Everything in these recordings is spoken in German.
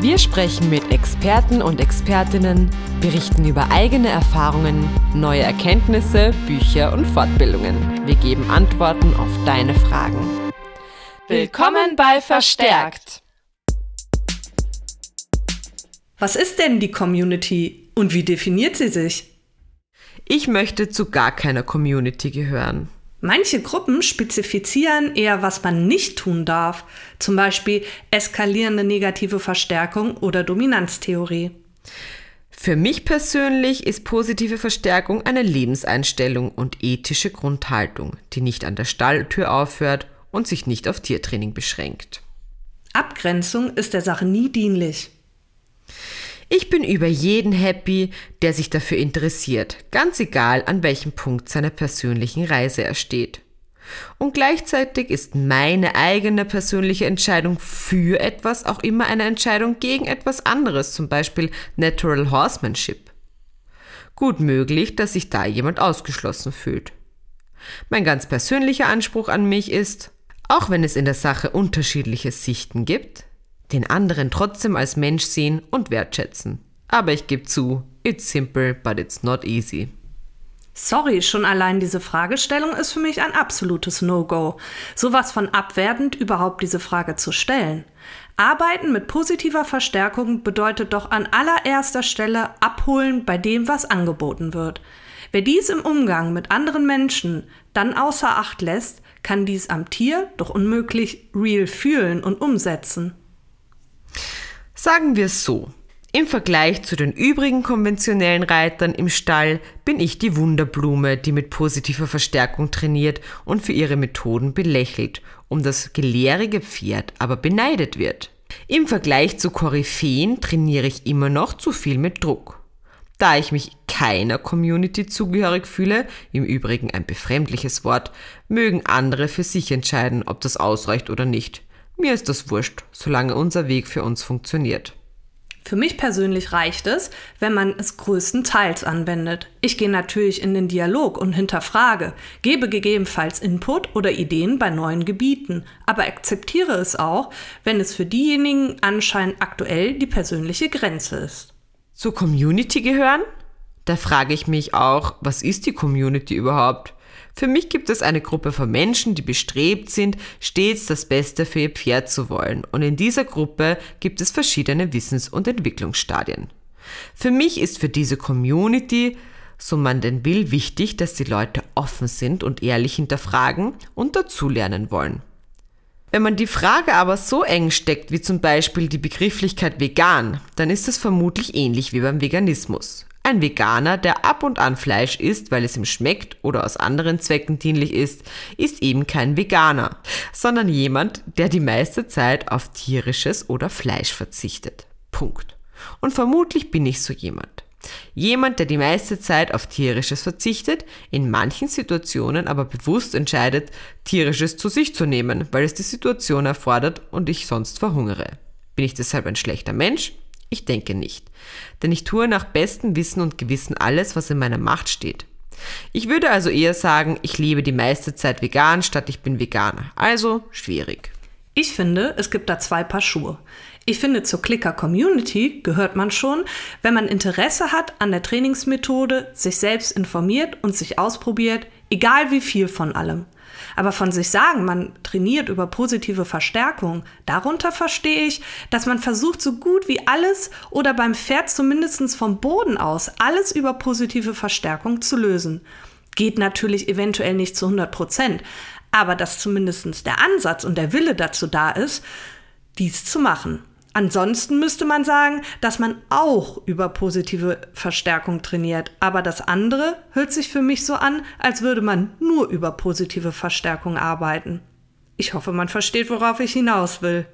Wir sprechen mit Experten und Expertinnen, berichten über eigene Erfahrungen, neue Erkenntnisse, Bücher und Fortbildungen. Wir geben Antworten auf deine Fragen. Willkommen bei Verstärkt. Was ist denn die Community und wie definiert sie sich? Ich möchte zu gar keiner Community gehören. Manche Gruppen spezifizieren eher, was man nicht tun darf, zum Beispiel eskalierende negative Verstärkung oder Dominanztheorie. Für mich persönlich ist positive Verstärkung eine Lebenseinstellung und ethische Grundhaltung, die nicht an der Stalltür aufhört und sich nicht auf Tiertraining beschränkt. Abgrenzung ist der Sache nie dienlich. Ich bin über jeden happy, der sich dafür interessiert, ganz egal an welchem Punkt seiner persönlichen Reise er steht. Und gleichzeitig ist meine eigene persönliche Entscheidung für etwas auch immer eine Entscheidung gegen etwas anderes, zum Beispiel Natural Horsemanship. Gut möglich, dass sich da jemand ausgeschlossen fühlt. Mein ganz persönlicher Anspruch an mich ist, auch wenn es in der Sache unterschiedliche Sichten gibt, den anderen trotzdem als Mensch sehen und wertschätzen. Aber ich gebe zu, it's simple, but it's not easy. Sorry, schon allein diese Fragestellung ist für mich ein absolutes No-Go. Sowas von abwertend, überhaupt diese Frage zu stellen. Arbeiten mit positiver Verstärkung bedeutet doch an allererster Stelle abholen bei dem, was angeboten wird. Wer dies im Umgang mit anderen Menschen dann außer Acht lässt, kann dies am Tier doch unmöglich real fühlen und umsetzen. Sagen wir es so. Im Vergleich zu den übrigen konventionellen Reitern im Stall bin ich die Wunderblume, die mit positiver Verstärkung trainiert und für ihre Methoden belächelt, um das gelehrige Pferd aber beneidet wird. Im Vergleich zu Koryphäen trainiere ich immer noch zu viel mit Druck. Da ich mich keiner Community zugehörig fühle, im Übrigen ein befremdliches Wort, mögen andere für sich entscheiden, ob das ausreicht oder nicht. Mir ist das wurscht, solange unser Weg für uns funktioniert. Für mich persönlich reicht es, wenn man es größtenteils anwendet. Ich gehe natürlich in den Dialog und hinterfrage, gebe gegebenenfalls Input oder Ideen bei neuen Gebieten, aber akzeptiere es auch, wenn es für diejenigen anscheinend aktuell die persönliche Grenze ist. Zur Community gehören? Da frage ich mich auch, was ist die Community überhaupt? Für mich gibt es eine Gruppe von Menschen, die bestrebt sind, stets das Beste für ihr Pferd zu wollen. Und in dieser Gruppe gibt es verschiedene Wissens- und Entwicklungsstadien. Für mich ist für diese Community, so man denn will, wichtig, dass die Leute offen sind und ehrlich hinterfragen und dazulernen wollen. Wenn man die Frage aber so eng steckt wie zum Beispiel die Begrifflichkeit vegan, dann ist es vermutlich ähnlich wie beim Veganismus. Ein Veganer, der ab und an Fleisch isst, weil es ihm schmeckt oder aus anderen Zwecken dienlich ist, ist eben kein Veganer, sondern jemand, der die meiste Zeit auf tierisches oder Fleisch verzichtet. Punkt. Und vermutlich bin ich so jemand. Jemand, der die meiste Zeit auf tierisches verzichtet, in manchen Situationen aber bewusst entscheidet, tierisches zu sich zu nehmen, weil es die Situation erfordert und ich sonst verhungere. Bin ich deshalb ein schlechter Mensch? Ich denke nicht. Denn ich tue nach bestem Wissen und Gewissen alles, was in meiner Macht steht. Ich würde also eher sagen, ich lebe die meiste Zeit vegan, statt ich bin Veganer. Also schwierig. Ich finde, es gibt da zwei Paar Schuhe. Ich finde, zur Clicker Community gehört man schon, wenn man Interesse hat an der Trainingsmethode, sich selbst informiert und sich ausprobiert, egal wie viel von allem. Aber von sich sagen, man trainiert über positive Verstärkung, darunter verstehe ich, dass man versucht, so gut wie alles oder beim Pferd zumindest vom Boden aus alles über positive Verstärkung zu lösen. Geht natürlich eventuell nicht zu 100 Prozent, aber dass zumindest der Ansatz und der Wille dazu da ist, dies zu machen. Ansonsten müsste man sagen, dass man auch über positive Verstärkung trainiert. Aber das andere hört sich für mich so an, als würde man nur über positive Verstärkung arbeiten. Ich hoffe, man versteht, worauf ich hinaus will.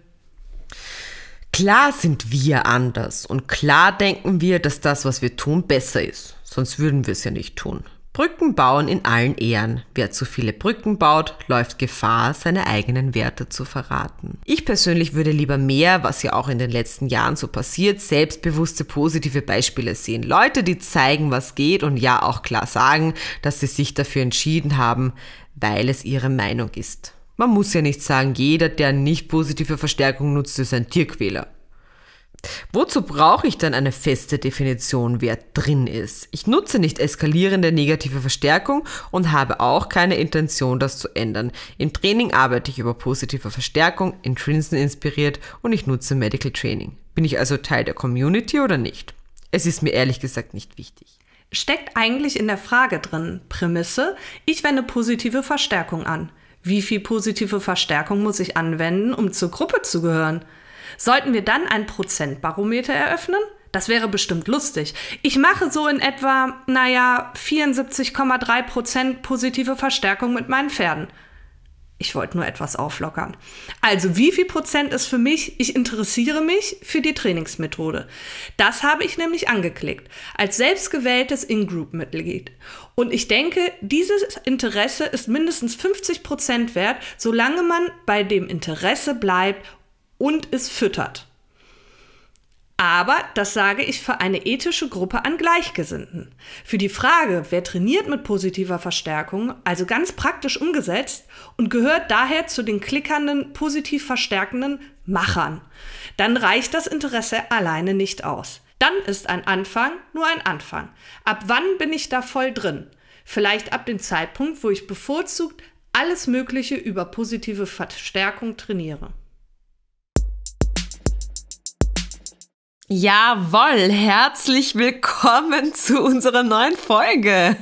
Klar sind wir anders und klar denken wir, dass das, was wir tun, besser ist. Sonst würden wir es ja nicht tun. Brücken bauen in allen Ehren. Wer zu viele Brücken baut, läuft Gefahr, seine eigenen Werte zu verraten. Ich persönlich würde lieber mehr, was ja auch in den letzten Jahren so passiert, selbstbewusste positive Beispiele sehen. Leute, die zeigen, was geht und ja auch klar sagen, dass sie sich dafür entschieden haben, weil es ihre Meinung ist. Man muss ja nicht sagen, jeder, der nicht positive Verstärkung nutzt, ist ein Tierquäler. Wozu brauche ich dann eine feste Definition, wer drin ist? Ich nutze nicht eskalierende negative Verstärkung und habe auch keine Intention, das zu ändern. Im Training arbeite ich über positive Verstärkung, Intrinsen inspiriert und ich nutze Medical Training. Bin ich also Teil der Community oder nicht? Es ist mir ehrlich gesagt nicht wichtig. Steckt eigentlich in der Frage drin, Prämisse, ich wende positive Verstärkung an. Wie viel positive Verstärkung muss ich anwenden, um zur Gruppe zu gehören? Sollten wir dann ein Prozentbarometer eröffnen? Das wäre bestimmt lustig. Ich mache so in etwa, naja, 74,3 Prozent positive Verstärkung mit meinen Pferden. Ich wollte nur etwas auflockern. Also, wie viel Prozent ist für mich? Ich interessiere mich für die Trainingsmethode. Das habe ich nämlich angeklickt, als selbstgewähltes In-Group-Mitglied. Und ich denke, dieses Interesse ist mindestens 50 Prozent wert, solange man bei dem Interesse bleibt und es füttert. Aber das sage ich für eine ethische Gruppe an Gleichgesinnten. Für die Frage, wer trainiert mit positiver Verstärkung, also ganz praktisch umgesetzt und gehört daher zu den klickernden, positiv verstärkenden Machern, dann reicht das Interesse alleine nicht aus. Dann ist ein Anfang nur ein Anfang. Ab wann bin ich da voll drin? Vielleicht ab dem Zeitpunkt, wo ich bevorzugt alles Mögliche über positive Verstärkung trainiere. Jawohl, herzlich willkommen zu unserer neuen Folge.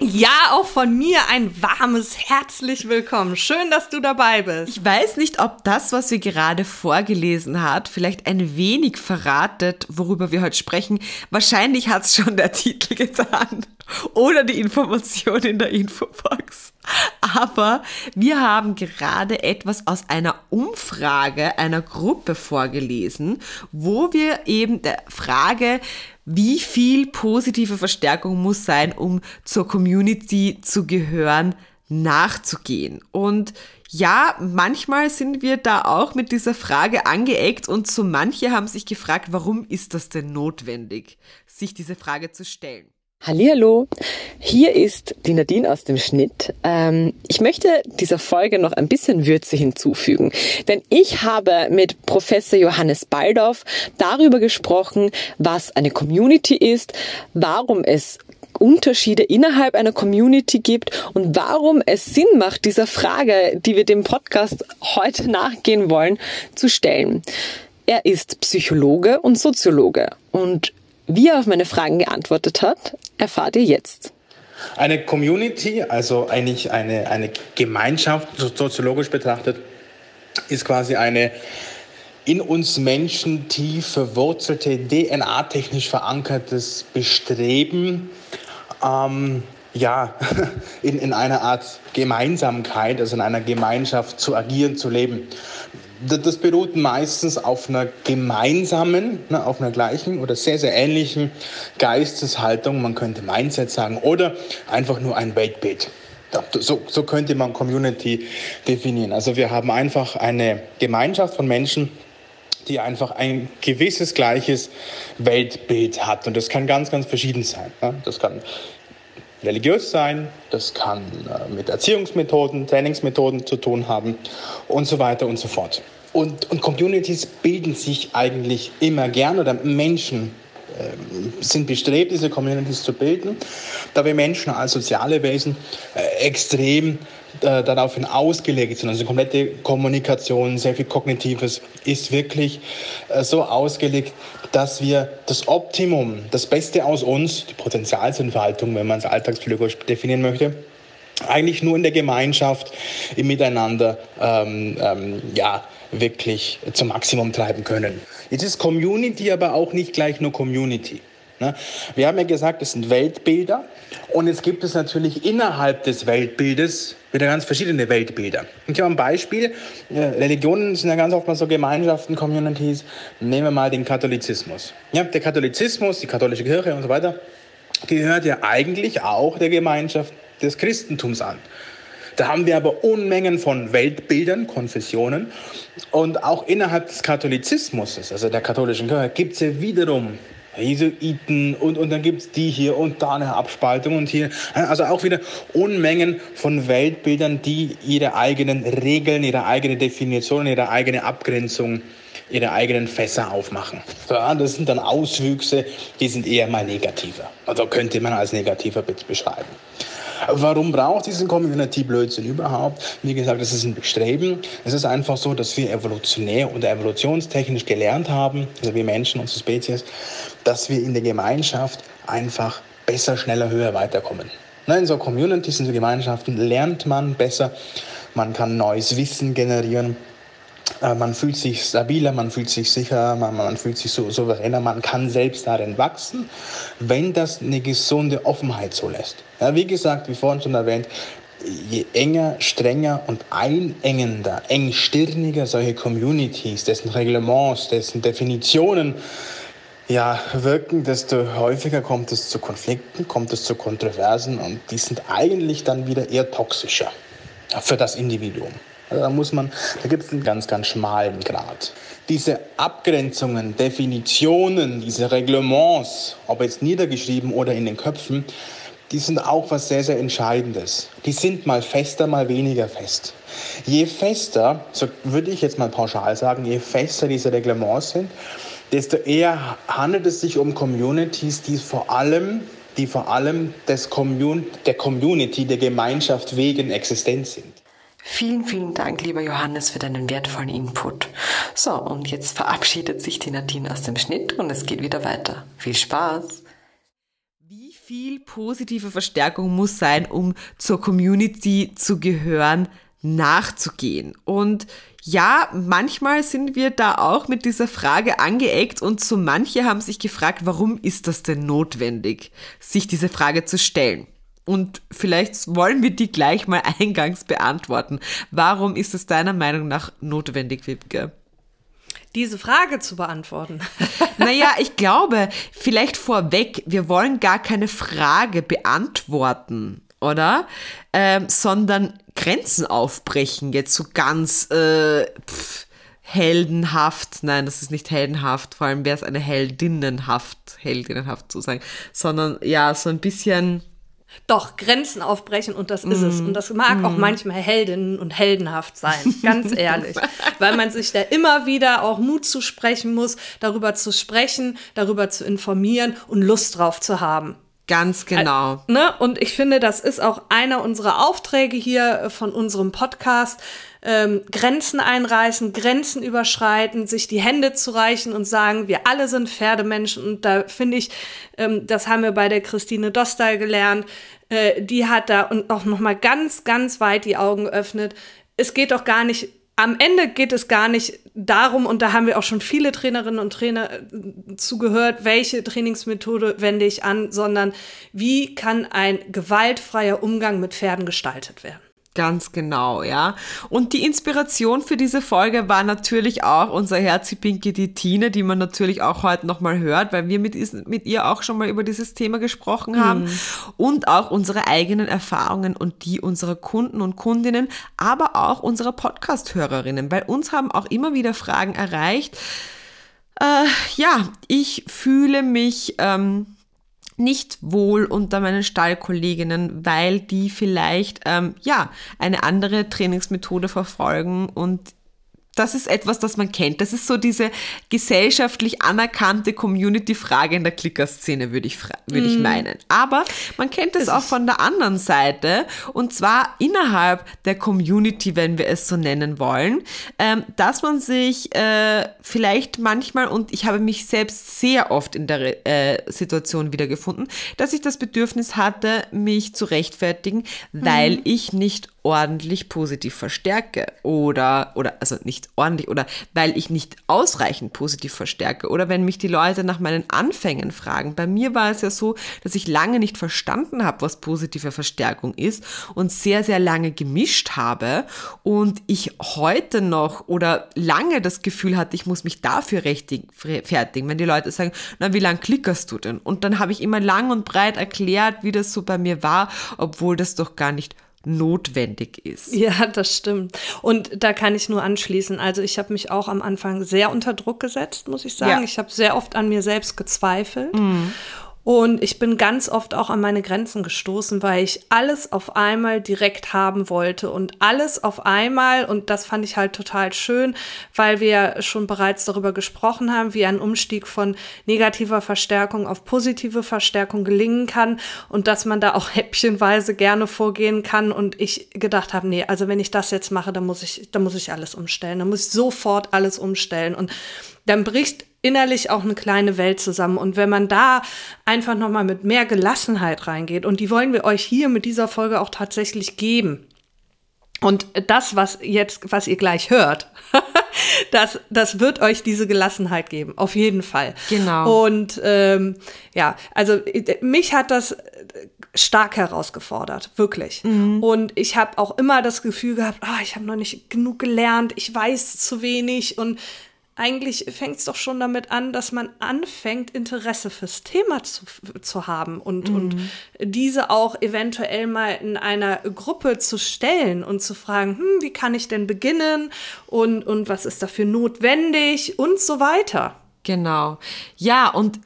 ja, auch von mir ein warmes herzlich willkommen. Schön, dass du dabei bist. Ich weiß nicht, ob das, was wir gerade vorgelesen hat, vielleicht ein wenig verratet, worüber wir heute sprechen. Wahrscheinlich hat es schon der Titel getan oder die Information in der Infobox. Aber wir haben gerade etwas aus einer Umfrage einer Gruppe vorgelesen, wo wir eben der Frage, wie viel positive Verstärkung muss sein, um zur Community zu gehören, nachzugehen. Und ja, manchmal sind wir da auch mit dieser Frage angeeckt und so manche haben sich gefragt, warum ist das denn notwendig, sich diese Frage zu stellen. Hallihallo, hier ist die Nadine aus dem Schnitt. Ähm, ich möchte dieser Folge noch ein bisschen Würze hinzufügen, denn ich habe mit Professor Johannes Baldorf darüber gesprochen, was eine Community ist, warum es Unterschiede innerhalb einer Community gibt und warum es Sinn macht, dieser Frage, die wir dem Podcast heute nachgehen wollen, zu stellen. Er ist Psychologe und Soziologe und wie er auf meine Fragen geantwortet hat, erfahrt ihr jetzt. Eine Community, also eigentlich eine, eine Gemeinschaft, soziologisch betrachtet, ist quasi eine in uns Menschen tief verwurzelte, DNA-technisch verankertes Bestreben, ähm, ja, in, in einer Art Gemeinsamkeit, also in einer Gemeinschaft zu agieren, zu leben das beruht meistens auf einer gemeinsamen, ne, auf einer gleichen oder sehr, sehr ähnlichen Geisteshaltung, man könnte Mindset sagen, oder einfach nur ein Weltbild. So, so könnte man Community definieren. Also wir haben einfach eine Gemeinschaft von Menschen, die einfach ein gewisses gleiches Weltbild hat. Und das kann ganz, ganz verschieden sein. Ne? Das kann religiös sein, das kann äh, mit Erziehungsmethoden, Trainingsmethoden zu tun haben und so weiter und so fort. Und, und Communities bilden sich eigentlich immer gern oder Menschen äh, sind bestrebt, diese Communities zu bilden, da wir Menschen als soziale Wesen äh, extrem äh, daraufhin ausgelegt sind. Also komplette Kommunikation, sehr viel Kognitives ist wirklich äh, so ausgelegt, dass wir das Optimum, das Beste aus uns, die Potenzialsentfaltung, wenn man es alltagspsychologisch definieren möchte, eigentlich nur in der Gemeinschaft, im Miteinander, ähm, ähm, ja, wirklich zum Maximum treiben können. Jetzt ist Community aber auch nicht gleich nur Community. Ne? Wir haben ja gesagt, es sind Weltbilder und jetzt gibt es natürlich innerhalb des Weltbildes wieder ganz verschiedene Weltbilder. Ich habe ein Beispiel. Religionen sind ja ganz oft mal so Gemeinschaften, Communities. Nehmen wir mal den Katholizismus. Ja, der Katholizismus, die katholische Kirche und so weiter, gehört ja eigentlich auch der Gemeinschaft des Christentums an. Da haben wir aber Unmengen von Weltbildern, Konfessionen. Und auch innerhalb des Katholizismus, also der katholischen Kirche, gibt es ja wiederum Jesuiten und, und dann gibt es die hier und da eine Abspaltung und hier. Also auch wieder Unmengen von Weltbildern, die ihre eigenen Regeln, ihre eigene Definition, ihre eigene Abgrenzung, ihre eigenen Fässer aufmachen. Ja, das sind dann Auswüchse, die sind eher mal negativer. Also könnte man als negativer beschreiben. Warum braucht diesen Community-Blödsinn überhaupt? Wie gesagt, es ist ein Bestreben. Es ist einfach so, dass wir evolutionär oder evolutionstechnisch gelernt haben, also wir Menschen, unsere Spezies, dass wir in der Gemeinschaft einfach besser, schneller, höher weiterkommen. In so Communities, in so Gemeinschaften lernt man besser, man kann neues Wissen generieren, äh, man fühlt sich stabiler, man fühlt sich sicher, man, man fühlt sich so souveräner, man kann selbst darin wachsen, wenn das eine gesunde Offenheit zulässt. Ja, wie gesagt, wie vorhin schon erwähnt, je enger, strenger und einengender, engstirniger solche Communities, dessen Reglements, dessen Definitionen ja, wirken, desto häufiger kommt es zu Konflikten, kommt es zu Kontroversen und die sind eigentlich dann wieder eher toxischer für das Individuum. Also da muss man, da gibt es einen ganz, ganz schmalen Grad. Diese Abgrenzungen, Definitionen, diese Reglements, ob jetzt niedergeschrieben oder in den Köpfen, die sind auch was sehr, sehr Entscheidendes. Die sind mal fester, mal weniger fest. Je fester, so würde ich jetzt mal pauschal sagen, je fester diese Reglements sind, desto eher handelt es sich um Communities, die vor allem, die vor allem des Commun der Community, der Gemeinschaft wegen existent sind. Vielen, vielen Dank, lieber Johannes, für deinen wertvollen Input. So, und jetzt verabschiedet sich die Nadine aus dem Schnitt und es geht wieder weiter. Viel Spaß! Viel positive Verstärkung muss sein, um zur Community zu gehören, nachzugehen? Und ja, manchmal sind wir da auch mit dieser Frage angeeckt und so manche haben sich gefragt, warum ist das denn notwendig, sich diese Frage zu stellen? Und vielleicht wollen wir die gleich mal eingangs beantworten. Warum ist es deiner Meinung nach notwendig, Wibke? Diese Frage zu beantworten. naja, ich glaube, vielleicht vorweg, wir wollen gar keine Frage beantworten, oder? Ähm, sondern Grenzen aufbrechen, jetzt so ganz äh, pff, heldenhaft. Nein, das ist nicht heldenhaft, vor allem wäre es eine Heldinnenhaft, Heldinnenhaft zu sagen, sondern ja, so ein bisschen doch, Grenzen aufbrechen und das ist mm. es. Und das mag mm. auch manchmal Heldinnen und heldenhaft sein, ganz ehrlich. Weil man sich da immer wieder auch Mut zu sprechen muss, darüber zu sprechen, darüber zu informieren und Lust drauf zu haben. Ganz genau. Ne? Und ich finde, das ist auch einer unserer Aufträge hier äh, von unserem Podcast. Ähm, Grenzen einreißen, Grenzen überschreiten, sich die Hände zu reichen und sagen, wir alle sind Pferdemenschen. Und da finde ich, ähm, das haben wir bei der Christine Dostal gelernt, äh, die hat da und auch noch mal ganz, ganz weit die Augen geöffnet. Es geht doch gar nicht am Ende geht es gar nicht darum, und da haben wir auch schon viele Trainerinnen und Trainer äh, zugehört, welche Trainingsmethode wende ich an, sondern wie kann ein gewaltfreier Umgang mit Pferden gestaltet werden. Ganz genau, ja. Und die Inspiration für diese Folge war natürlich auch unser Herzipinke, die Tine, die man natürlich auch heute nochmal hört, weil wir mit, mit ihr auch schon mal über dieses Thema gesprochen haben. Mhm. Und auch unsere eigenen Erfahrungen und die unserer Kunden und Kundinnen, aber auch unserer Podcast-Hörerinnen. Bei uns haben auch immer wieder Fragen erreicht. Äh, ja, ich fühle mich ähm, nicht wohl unter meinen Stallkolleginnen, weil die vielleicht ähm, ja eine andere Trainingsmethode verfolgen und das ist etwas, das man kennt. Das ist so diese gesellschaftlich anerkannte Community-Frage in der Klicker-Szene, würde ich, würd ich mhm. meinen. Aber man kennt es auch von der anderen Seite, und zwar innerhalb der Community, wenn wir es so nennen wollen, ähm, dass man sich äh, vielleicht manchmal, und ich habe mich selbst sehr oft in der äh, Situation wiedergefunden, dass ich das Bedürfnis hatte, mich zu rechtfertigen, weil mhm. ich nicht ordentlich positiv verstärke oder, oder, also nicht ordentlich oder weil ich nicht ausreichend positiv verstärke oder wenn mich die Leute nach meinen Anfängen fragen. Bei mir war es ja so, dass ich lange nicht verstanden habe, was positive Verstärkung ist und sehr, sehr lange gemischt habe und ich heute noch oder lange das Gefühl hatte, ich muss mich dafür rechtfertigen, wenn die Leute sagen, na, wie lang klickerst du denn? Und dann habe ich immer lang und breit erklärt, wie das so bei mir war, obwohl das doch gar nicht notwendig ist. Ja, das stimmt. Und da kann ich nur anschließen. Also ich habe mich auch am Anfang sehr unter Druck gesetzt, muss ich sagen. Ja. Ich habe sehr oft an mir selbst gezweifelt. Mhm. Und ich bin ganz oft auch an meine Grenzen gestoßen, weil ich alles auf einmal direkt haben wollte und alles auf einmal. Und das fand ich halt total schön, weil wir schon bereits darüber gesprochen haben, wie ein Umstieg von negativer Verstärkung auf positive Verstärkung gelingen kann und dass man da auch häppchenweise gerne vorgehen kann. Und ich gedacht habe, nee, also wenn ich das jetzt mache, dann muss ich, dann muss ich alles umstellen. Dann muss ich sofort alles umstellen. Und dann bricht innerlich auch eine kleine Welt zusammen. Und wenn man da einfach nochmal mit mehr Gelassenheit reingeht, und die wollen wir euch hier mit dieser Folge auch tatsächlich geben. Und das, was jetzt, was ihr gleich hört, das, das wird euch diese Gelassenheit geben, auf jeden Fall. Genau. Und ähm, ja, also mich hat das stark herausgefordert, wirklich. Mhm. Und ich habe auch immer das Gefühl gehabt, oh, ich habe noch nicht genug gelernt, ich weiß zu wenig und eigentlich fängt es doch schon damit an, dass man anfängt, Interesse fürs Thema zu, zu haben und, mhm. und diese auch eventuell mal in einer Gruppe zu stellen und zu fragen, hm, wie kann ich denn beginnen und, und was ist dafür notwendig und so weiter. Genau. Ja, und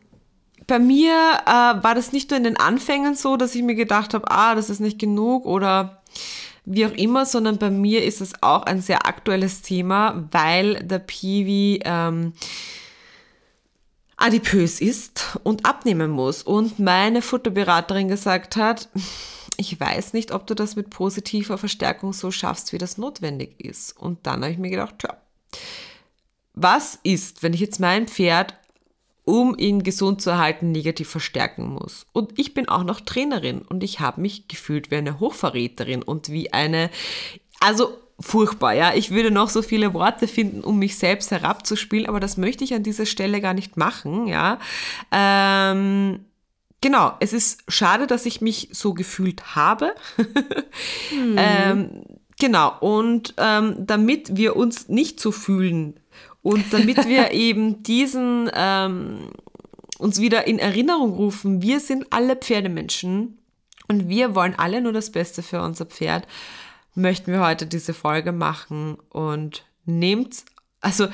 bei mir äh, war das nicht nur in den Anfängen so, dass ich mir gedacht habe, ah, das ist nicht genug oder wie auch immer, sondern bei mir ist es auch ein sehr aktuelles Thema, weil der Piwi ähm, adipös ist und abnehmen muss. Und meine Futterberaterin gesagt hat, ich weiß nicht, ob du das mit positiver Verstärkung so schaffst, wie das notwendig ist. Und dann habe ich mir gedacht, tja, was ist, wenn ich jetzt mein Pferd um ihn gesund zu erhalten, negativ verstärken muss. Und ich bin auch noch Trainerin und ich habe mich gefühlt wie eine Hochverräterin und wie eine, also furchtbar, ja. Ich würde noch so viele Worte finden, um mich selbst herabzuspielen, aber das möchte ich an dieser Stelle gar nicht machen, ja. Ähm, genau, es ist schade, dass ich mich so gefühlt habe. hm. ähm, genau, und ähm, damit wir uns nicht so fühlen, und damit wir eben diesen ähm, uns wieder in Erinnerung rufen, wir sind alle Pferdemenschen und wir wollen alle nur das Beste für unser Pferd, möchten wir heute diese Folge machen und nehmt, also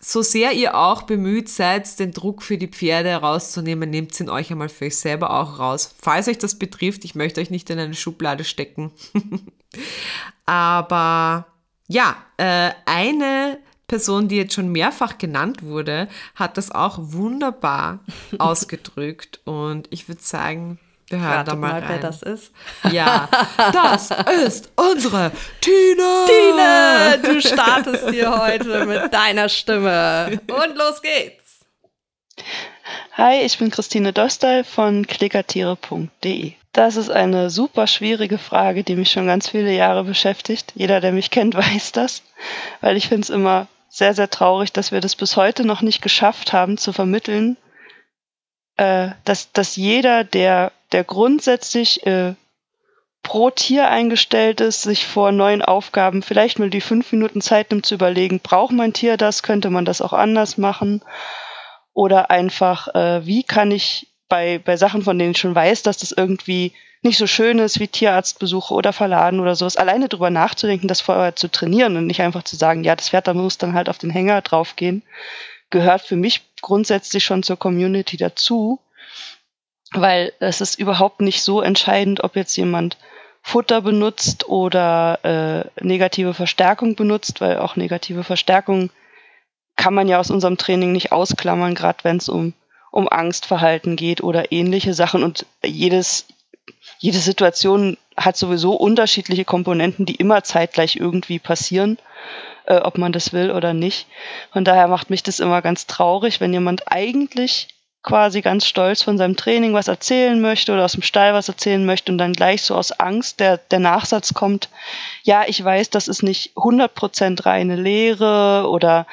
so sehr ihr auch bemüht seid, den Druck für die Pferde rauszunehmen, nehmt ihn euch einmal für euch selber auch raus. Falls euch das betrifft, ich möchte euch nicht in eine Schublade stecken. Aber ja, äh, eine Person, die jetzt schon mehrfach genannt wurde, hat das auch wunderbar ausgedrückt. Und ich würde sagen, wir hören da mal, mal rein. wer das ist. Ja, das ist unsere Tine. Tine, du startest hier heute mit deiner Stimme. Und los geht's. Hi, ich bin Christine Dostal von klickertiere.de. Das ist eine super schwierige Frage, die mich schon ganz viele Jahre beschäftigt. Jeder, der mich kennt, weiß das, weil ich finde es immer sehr, sehr traurig, dass wir das bis heute noch nicht geschafft haben zu vermitteln, äh, dass, dass jeder, der, der grundsätzlich äh, pro Tier eingestellt ist, sich vor neuen Aufgaben vielleicht mal die fünf Minuten Zeit nimmt zu überlegen, braucht mein Tier das, könnte man das auch anders machen? Oder einfach, äh, wie kann ich bei, bei Sachen, von denen ich schon weiß, dass das irgendwie nicht so schön ist wie Tierarztbesuche oder Verladen oder sowas, alleine drüber nachzudenken, das vorher zu trainieren und nicht einfach zu sagen, ja, das Pferd da muss dann halt auf den Hänger draufgehen, gehört für mich grundsätzlich schon zur Community dazu, weil es ist überhaupt nicht so entscheidend, ob jetzt jemand Futter benutzt oder äh, negative Verstärkung benutzt, weil auch negative Verstärkung kann man ja aus unserem Training nicht ausklammern, gerade wenn es um, um Angstverhalten geht oder ähnliche Sachen. Und jedes, jede Situation hat sowieso unterschiedliche Komponenten, die immer zeitgleich irgendwie passieren, äh, ob man das will oder nicht. Von daher macht mich das immer ganz traurig, wenn jemand eigentlich quasi ganz stolz von seinem Training was erzählen möchte oder aus dem Stall was erzählen möchte und dann gleich so aus Angst der, der Nachsatz kommt, ja, ich weiß, das ist nicht 100% reine Lehre oder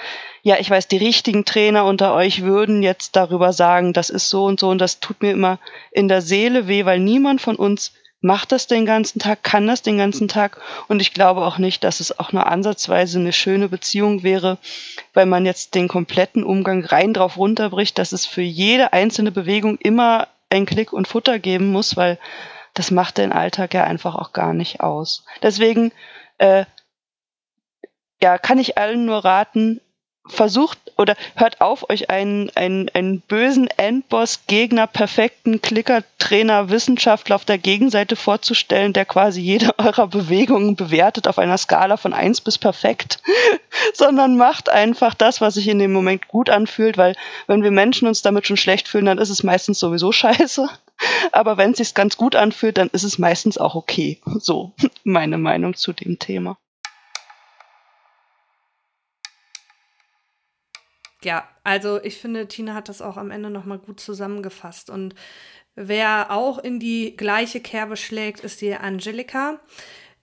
ja, ich weiß, die richtigen Trainer unter euch würden jetzt darüber sagen, das ist so und so und das tut mir immer in der Seele weh, weil niemand von uns macht das den ganzen Tag, kann das den ganzen Tag und ich glaube auch nicht, dass es auch nur ansatzweise eine schöne Beziehung wäre, weil man jetzt den kompletten Umgang rein drauf runterbricht, dass es für jede einzelne Bewegung immer ein Klick und Futter geben muss, weil das macht den Alltag ja einfach auch gar nicht aus. Deswegen äh, ja, kann ich allen nur raten, versucht oder hört auf, euch einen, einen, einen bösen Endboss, Gegner, perfekten Klicker, Trainer, Wissenschaftler auf der Gegenseite vorzustellen, der quasi jede eurer Bewegungen bewertet auf einer Skala von eins bis perfekt, sondern macht einfach das, was sich in dem Moment gut anfühlt, weil wenn wir Menschen uns damit schon schlecht fühlen, dann ist es meistens sowieso scheiße. Aber wenn es sich ganz gut anfühlt, dann ist es meistens auch okay. So meine Meinung zu dem Thema. Ja, also ich finde, Tina hat das auch am Ende nochmal gut zusammengefasst. Und wer auch in die gleiche Kerbe schlägt, ist die Angelika,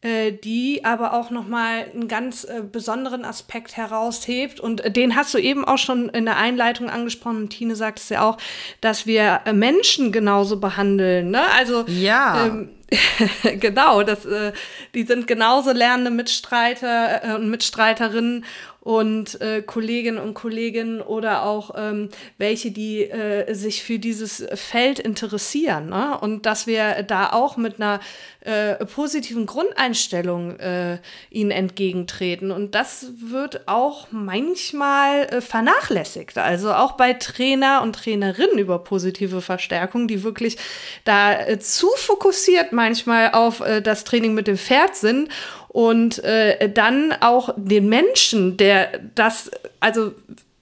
äh, die aber auch nochmal einen ganz äh, besonderen Aspekt heraushebt. Und äh, den hast du eben auch schon in der Einleitung angesprochen. Und Tine sagt es ja auch, dass wir äh, Menschen genauso behandeln. Ne? Also ja. Ähm, genau, das, äh, die sind genauso lernende Mitstreiter äh, und Mitstreiterinnen und äh, Kolleginnen und Kollegen oder auch ähm, welche, die äh, sich für dieses Feld interessieren. Ne? Und dass wir da auch mit einer äh, positiven Grundeinstellung äh, ihnen entgegentreten. Und das wird auch manchmal äh, vernachlässigt. Also auch bei Trainer und Trainerinnen über positive Verstärkung, die wirklich da äh, zu fokussiert manchmal auf äh, das Training mit dem Pferd sind und äh, dann auch den Menschen, der das, also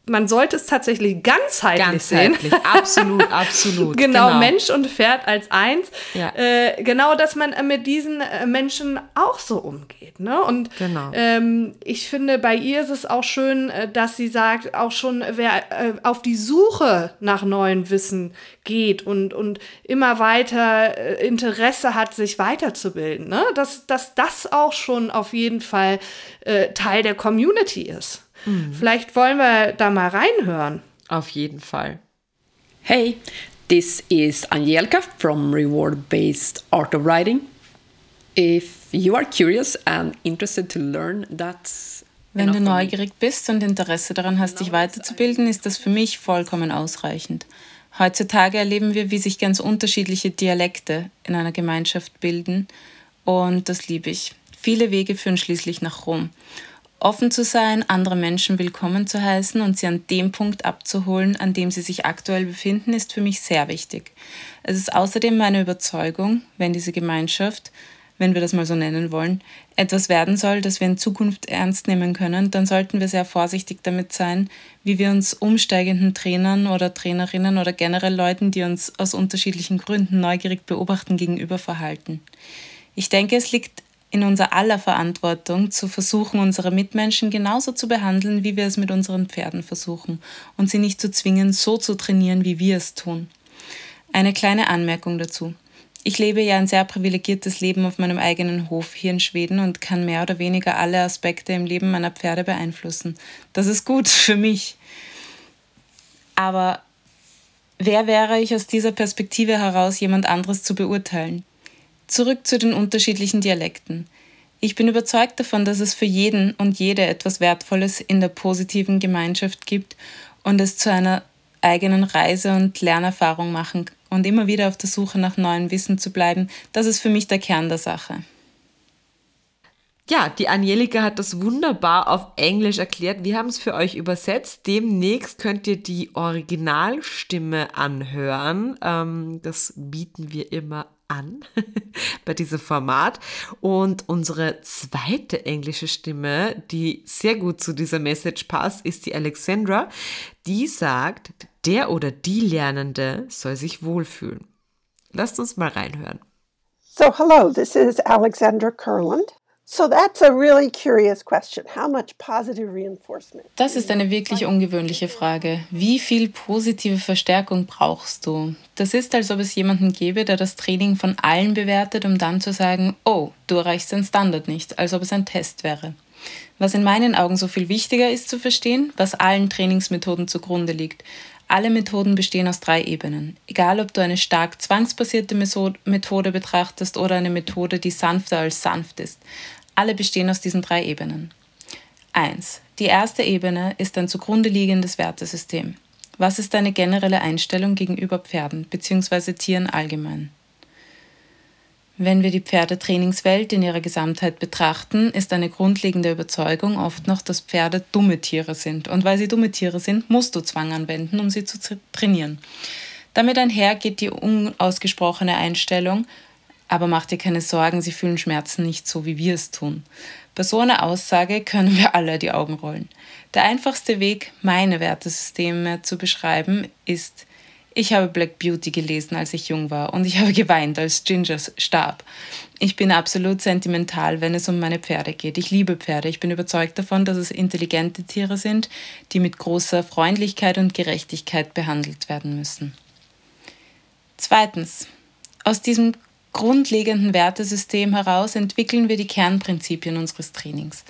man sollte es tatsächlich ganzheitlich, ganzheitlich. sehen. Absolut, absolut. genau, genau, Mensch und Pferd als eins. Ja. Äh, genau, dass man mit diesen äh, Menschen auch so umgeht. Ne? Und genau. ähm, ich finde, bei ihr ist es auch schön, äh, dass sie sagt, auch schon wer äh, auf die Suche nach neuem Wissen geht und, und immer weiter äh, Interesse hat, sich weiterzubilden. Ne? Dass, dass das auch schon auf jeden Fall Teil der Community ist. Mhm. Vielleicht wollen wir da mal reinhören. Auf jeden Fall. Hey, this is Angelika from Reward Based Art of Writing. If you are curious and interested to learn, that's wenn du neugierig bist und Interesse daran hast, dich weiterzubilden, ist das für mich vollkommen ausreichend. Heutzutage erleben wir, wie sich ganz unterschiedliche Dialekte in einer Gemeinschaft bilden und das liebe ich. Viele Wege führen schließlich nach Rom. Offen zu sein, andere Menschen willkommen zu heißen und sie an dem Punkt abzuholen, an dem sie sich aktuell befinden, ist für mich sehr wichtig. Es ist außerdem meine Überzeugung, wenn diese Gemeinschaft, wenn wir das mal so nennen wollen, etwas werden soll, das wir in Zukunft ernst nehmen können, dann sollten wir sehr vorsichtig damit sein, wie wir uns umsteigenden Trainern oder Trainerinnen oder generell Leuten, die uns aus unterschiedlichen Gründen neugierig beobachten, gegenüber verhalten. Ich denke, es liegt in unser aller Verantwortung, zu versuchen, unsere Mitmenschen genauso zu behandeln, wie wir es mit unseren Pferden versuchen und sie nicht zu zwingen, so zu trainieren, wie wir es tun. Eine kleine Anmerkung dazu. Ich lebe ja ein sehr privilegiertes Leben auf meinem eigenen Hof hier in Schweden und kann mehr oder weniger alle Aspekte im Leben meiner Pferde beeinflussen. Das ist gut für mich. Aber wer wäre ich aus dieser Perspektive heraus, jemand anderes zu beurteilen? Zurück zu den unterschiedlichen Dialekten. Ich bin überzeugt davon, dass es für jeden und jede etwas Wertvolles in der positiven Gemeinschaft gibt und es zu einer eigenen Reise und Lernerfahrung machen und immer wieder auf der Suche nach neuem Wissen zu bleiben, das ist für mich der Kern der Sache. Ja, die Angelika hat das wunderbar auf Englisch erklärt. Wir haben es für euch übersetzt. Demnächst könnt ihr die Originalstimme anhören. Ähm, das bieten wir immer an bei diesem Format. Und unsere zweite englische Stimme, die sehr gut zu dieser Message passt, ist die Alexandra. Die sagt, der oder die Lernende soll sich wohlfühlen. Lasst uns mal reinhören. So, hello, this is Alexandra Kurland. So that's a really curious question. How much positive reinforcement? Das ist eine wirklich ungewöhnliche Frage. Wie viel positive Verstärkung brauchst du? Das ist, als ob es jemanden gäbe, der das Training von allen bewertet, um dann zu sagen, oh, du erreichst den Standard nicht, als ob es ein Test wäre. Was in meinen Augen so viel wichtiger ist zu verstehen, was allen Trainingsmethoden zugrunde liegt. Alle Methoden bestehen aus drei Ebenen. Egal, ob du eine stark zwangsbasierte Methode betrachtest oder eine Methode, die sanfter als sanft ist. Alle bestehen aus diesen drei Ebenen. 1. Die erste Ebene ist ein zugrunde liegendes Wertesystem. Was ist deine generelle Einstellung gegenüber Pferden bzw. Tieren allgemein? Wenn wir die Pferdetrainingswelt in ihrer Gesamtheit betrachten, ist eine grundlegende Überzeugung oft noch, dass Pferde dumme Tiere sind. Und weil sie dumme Tiere sind, musst du Zwang anwenden, um sie zu trainieren. Damit einher geht die unausgesprochene Einstellung, aber mach dir keine Sorgen, sie fühlen Schmerzen nicht so, wie wir es tun. Bei so einer Aussage können wir alle die Augen rollen. Der einfachste Weg, meine Wertesysteme zu beschreiben, ist, ich habe Black Beauty gelesen, als ich jung war und ich habe geweint, als Ginger starb. Ich bin absolut sentimental, wenn es um meine Pferde geht. Ich liebe Pferde. Ich bin überzeugt davon, dass es intelligente Tiere sind, die mit großer Freundlichkeit und Gerechtigkeit behandelt werden müssen. Zweitens, aus diesem grundlegenden Wertesystem heraus entwickeln wir die Kernprinzipien unseres Trainings.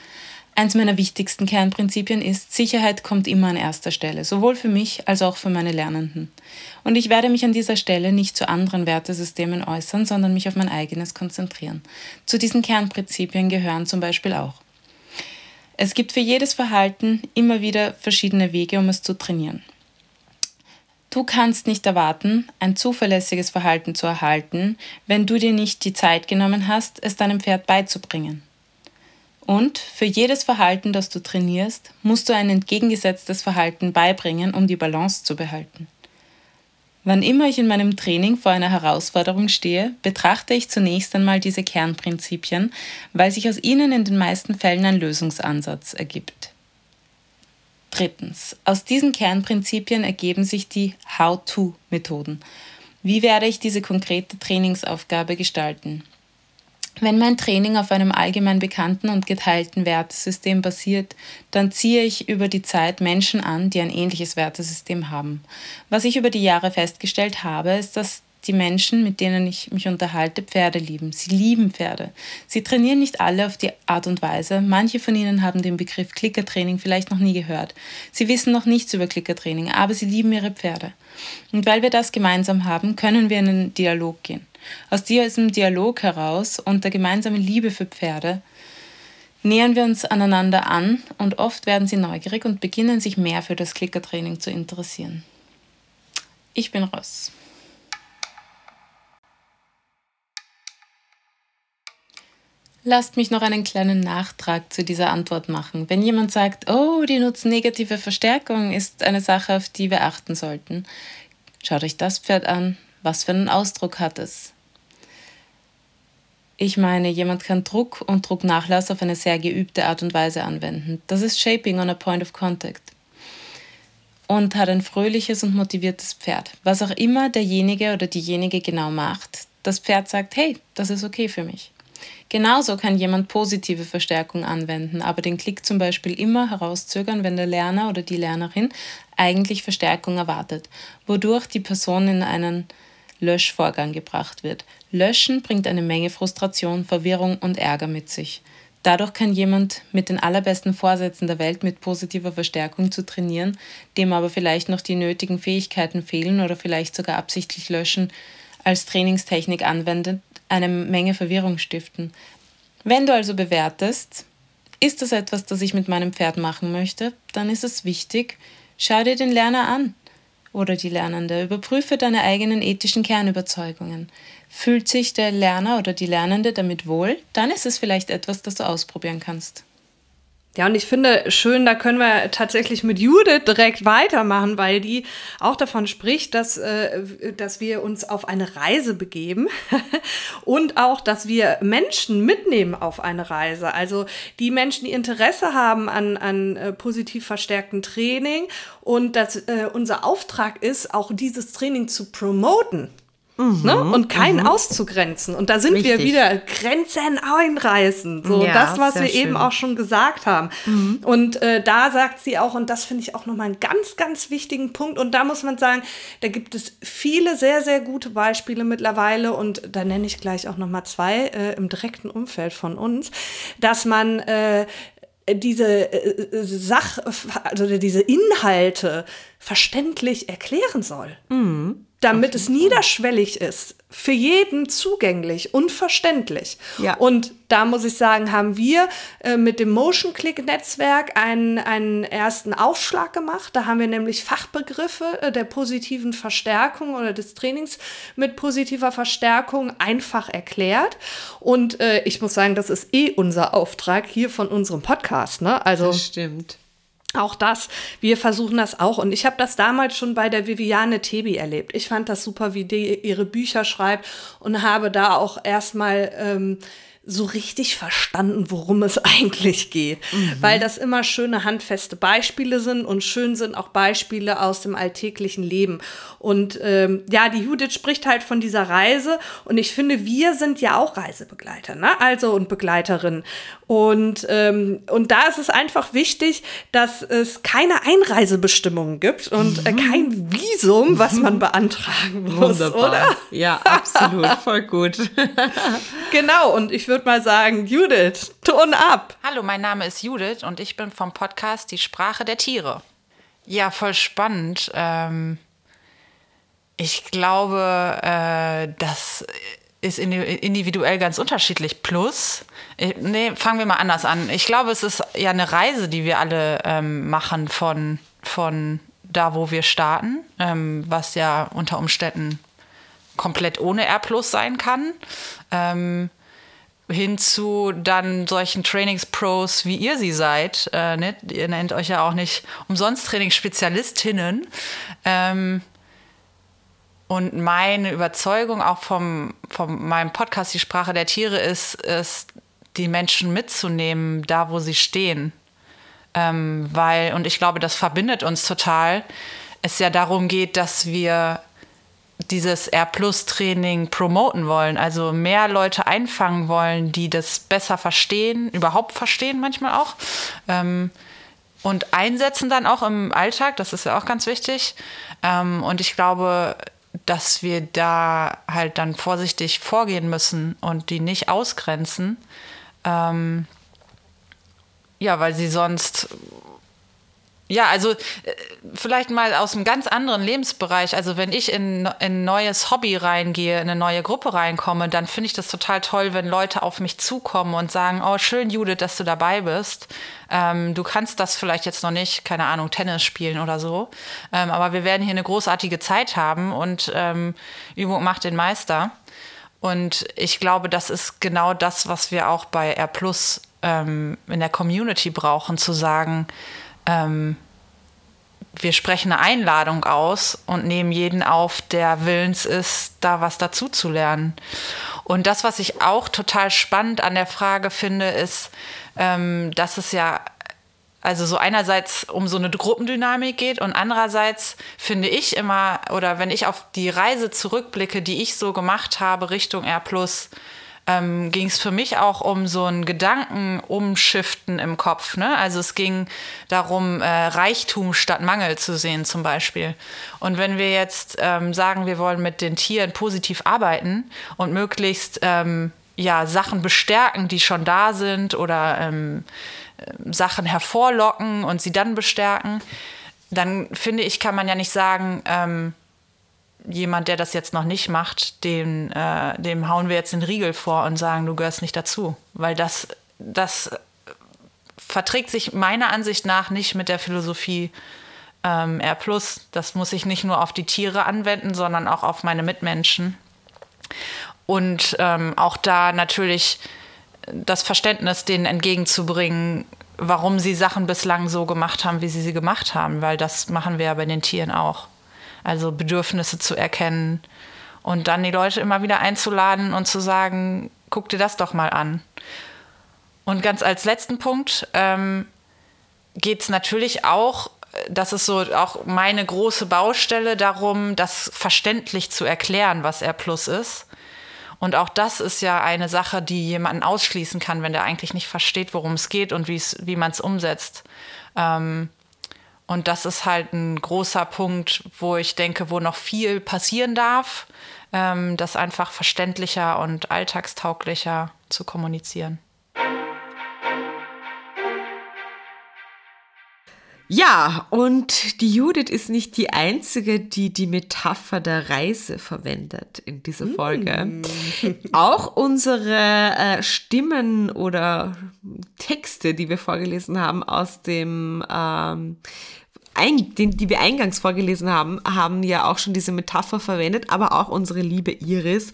Eins meiner wichtigsten Kernprinzipien ist, Sicherheit kommt immer an erster Stelle, sowohl für mich als auch für meine Lernenden. Und ich werde mich an dieser Stelle nicht zu anderen Wertesystemen äußern, sondern mich auf mein eigenes konzentrieren. Zu diesen Kernprinzipien gehören zum Beispiel auch. Es gibt für jedes Verhalten immer wieder verschiedene Wege, um es zu trainieren. Du kannst nicht erwarten, ein zuverlässiges Verhalten zu erhalten, wenn du dir nicht die Zeit genommen hast, es deinem Pferd beizubringen. Und für jedes Verhalten, das du trainierst, musst du ein entgegengesetztes Verhalten beibringen, um die Balance zu behalten. Wann immer ich in meinem Training vor einer Herausforderung stehe, betrachte ich zunächst einmal diese Kernprinzipien, weil sich aus ihnen in den meisten Fällen ein Lösungsansatz ergibt. Drittens, aus diesen Kernprinzipien ergeben sich die How-to-Methoden. Wie werde ich diese konkrete Trainingsaufgabe gestalten? Wenn mein Training auf einem allgemein bekannten und geteilten Wertesystem basiert, dann ziehe ich über die Zeit Menschen an, die ein ähnliches Wertesystem haben. Was ich über die Jahre festgestellt habe, ist, dass die Menschen, mit denen ich mich unterhalte, Pferde lieben. Sie lieben Pferde. Sie trainieren nicht alle auf die Art und Weise. Manche von ihnen haben den Begriff Klickertraining vielleicht noch nie gehört. Sie wissen noch nichts über Klickertraining, aber sie lieben ihre Pferde. Und weil wir das gemeinsam haben, können wir in einen Dialog gehen. Aus diesem Dialog heraus und der gemeinsamen Liebe für Pferde nähern wir uns aneinander an und oft werden sie neugierig und beginnen sich mehr für das Klickertraining zu interessieren. Ich bin Ross. Lasst mich noch einen kleinen Nachtrag zu dieser Antwort machen. Wenn jemand sagt, oh, die nutzen negative Verstärkung, ist eine Sache, auf die wir achten sollten. Schaut euch das Pferd an. Was für einen Ausdruck hat es? Ich meine, jemand kann Druck und Drucknachlass auf eine sehr geübte Art und Weise anwenden. Das ist Shaping on a Point of Contact. Und hat ein fröhliches und motiviertes Pferd. Was auch immer derjenige oder diejenige genau macht, das Pferd sagt, hey, das ist okay für mich. Genauso kann jemand positive Verstärkung anwenden, aber den Klick zum Beispiel immer herauszögern, wenn der Lerner oder die Lernerin eigentlich Verstärkung erwartet, wodurch die Person in einen Löschvorgang gebracht wird. Löschen bringt eine Menge Frustration, Verwirrung und Ärger mit sich. Dadurch kann jemand mit den allerbesten Vorsätzen der Welt mit positiver Verstärkung zu trainieren, dem aber vielleicht noch die nötigen Fähigkeiten fehlen oder vielleicht sogar absichtlich löschen, als Trainingstechnik anwendet, eine Menge Verwirrung stiften. Wenn du also bewertest, ist das etwas, das ich mit meinem Pferd machen möchte, dann ist es wichtig, schau dir den Lerner an oder die Lernende, überprüfe deine eigenen ethischen Kernüberzeugungen. Fühlt sich der Lerner oder die Lernende damit wohl, dann ist es vielleicht etwas, das du ausprobieren kannst. Ja, und ich finde schön, da können wir tatsächlich mit Judith direkt weitermachen, weil die auch davon spricht, dass, äh, dass wir uns auf eine Reise begeben und auch, dass wir Menschen mitnehmen auf eine Reise. Also die Menschen, die Interesse haben an, an äh, positiv verstärktem Training und dass äh, unser Auftrag ist, auch dieses Training zu promoten. Mhm, ne? Und keinen mhm. auszugrenzen. Und da sind Richtig. wir wieder Grenzen einreißen. So ja, das, was wir schön. eben auch schon gesagt haben. Mhm. Und äh, da sagt sie auch, und das finde ich auch nochmal einen ganz, ganz wichtigen Punkt. Und da muss man sagen, da gibt es viele sehr, sehr gute Beispiele mittlerweile. Und da nenne ich gleich auch nochmal zwei äh, im direkten Umfeld von uns, dass man äh, diese äh, Sach, also diese Inhalte verständlich erklären soll. Mhm damit es niederschwellig ist, für jeden zugänglich und verständlich. Ja. Und da muss ich sagen, haben wir äh, mit dem Motion Click Netzwerk einen, einen ersten Aufschlag gemacht. Da haben wir nämlich Fachbegriffe äh, der positiven Verstärkung oder des Trainings mit positiver Verstärkung einfach erklärt. Und äh, ich muss sagen, das ist eh unser Auftrag hier von unserem Podcast. Ne? Also das stimmt. Auch das, wir versuchen das auch. Und ich habe das damals schon bei der Viviane Tebi erlebt. Ich fand das super, wie die ihre Bücher schreibt und habe da auch erstmal ähm, so richtig verstanden, worum es eigentlich geht. Mhm. Weil das immer schöne handfeste Beispiele sind und schön sind auch Beispiele aus dem alltäglichen Leben. Und ähm, ja, die Judith spricht halt von dieser Reise und ich finde, wir sind ja auch Reisebegleiter, ne? Also und Begleiterinnen. Und, ähm, und da ist es einfach wichtig, dass es keine Einreisebestimmungen gibt und äh, mhm. kein Visum, was man beantragen muss, Wunderbar. oder? Ja, absolut, voll gut. genau, und ich würde mal sagen, Judith, Ton ab. Hallo, mein Name ist Judith und ich bin vom Podcast Die Sprache der Tiere. Ja, voll spannend. Ähm, ich glaube, äh, das ist individuell ganz unterschiedlich. Plus, äh, nee, fangen wir mal anders an. Ich glaube, es ist ja eine Reise, die wir alle ähm, machen von, von da, wo wir starten, ähm, was ja unter Umständen komplett ohne R sein kann. Ähm, hin zu dann solchen Trainingspros, wie ihr sie seid. Äh, ne? Ihr nennt euch ja auch nicht umsonst Trainingsspezialistinnen. Ähm, und meine Überzeugung auch vom, vom meinem Podcast Die Sprache der Tiere ist, ist, die Menschen mitzunehmen, da wo sie stehen. Ähm, weil, und ich glaube, das verbindet uns total, es ja darum geht, dass wir dieses R-Plus-Training promoten wollen, also mehr Leute einfangen wollen, die das besser verstehen, überhaupt verstehen manchmal auch. Ähm, und einsetzen dann auch im Alltag, das ist ja auch ganz wichtig. Ähm, und ich glaube, dass wir da halt dann vorsichtig vorgehen müssen und die nicht ausgrenzen. Ähm, ja, weil sie sonst ja, also äh, vielleicht mal aus einem ganz anderen Lebensbereich. Also wenn ich in, in ein neues Hobby reingehe, in eine neue Gruppe reinkomme, dann finde ich das total toll, wenn Leute auf mich zukommen und sagen, oh, schön, Judith, dass du dabei bist. Ähm, du kannst das vielleicht jetzt noch nicht, keine Ahnung, Tennis spielen oder so. Ähm, aber wir werden hier eine großartige Zeit haben und ähm, Übung macht den Meister. Und ich glaube, das ist genau das, was wir auch bei R Plus ähm, in der Community brauchen, zu sagen, ähm, wir sprechen eine Einladung aus und nehmen jeden auf, der willens ist, da was dazu zu lernen. Und das, was ich auch total spannend an der Frage finde, ist, ähm, dass es ja also so einerseits um so eine Gruppendynamik geht und andererseits finde ich immer, oder wenn ich auf die Reise zurückblicke, die ich so gemacht habe Richtung R+, ähm, ging es für mich auch um so ein Gedankenumschiften im Kopf. Ne? Also es ging darum, äh, Reichtum statt Mangel zu sehen zum Beispiel. Und wenn wir jetzt ähm, sagen, wir wollen mit den Tieren positiv arbeiten und möglichst ähm, ja, Sachen bestärken, die schon da sind oder ähm, äh, Sachen hervorlocken und sie dann bestärken, dann finde ich, kann man ja nicht sagen, ähm, jemand, der das jetzt noch nicht macht, dem, äh, dem hauen wir jetzt den Riegel vor und sagen, du gehörst nicht dazu. Weil das, das verträgt sich meiner Ansicht nach nicht mit der Philosophie ähm, R. Das muss ich nicht nur auf die Tiere anwenden, sondern auch auf meine Mitmenschen. Und ähm, auch da natürlich das Verständnis denen entgegenzubringen, warum sie Sachen bislang so gemacht haben, wie sie sie gemacht haben, weil das machen wir ja bei den Tieren auch. Also Bedürfnisse zu erkennen und dann die Leute immer wieder einzuladen und zu sagen, guck dir das doch mal an. Und ganz als letzten Punkt ähm, geht es natürlich auch das ist so auch meine große Baustelle darum, das verständlich zu erklären, was R Plus ist. Und auch das ist ja eine Sache, die jemanden ausschließen kann, wenn der eigentlich nicht versteht, worum es geht und wie man es umsetzt. Ähm, und das ist halt ein großer Punkt, wo ich denke, wo noch viel passieren darf, ähm, das einfach verständlicher und alltagstauglicher zu kommunizieren. Ja, und die Judith ist nicht die einzige, die die Metapher der Reise verwendet in dieser Folge. Mm. Auch unsere äh, Stimmen oder Texte, die wir vorgelesen haben aus dem ähm, ein, den, die wir eingangs vorgelesen haben, haben ja auch schon diese Metapher verwendet, aber auch unsere liebe Iris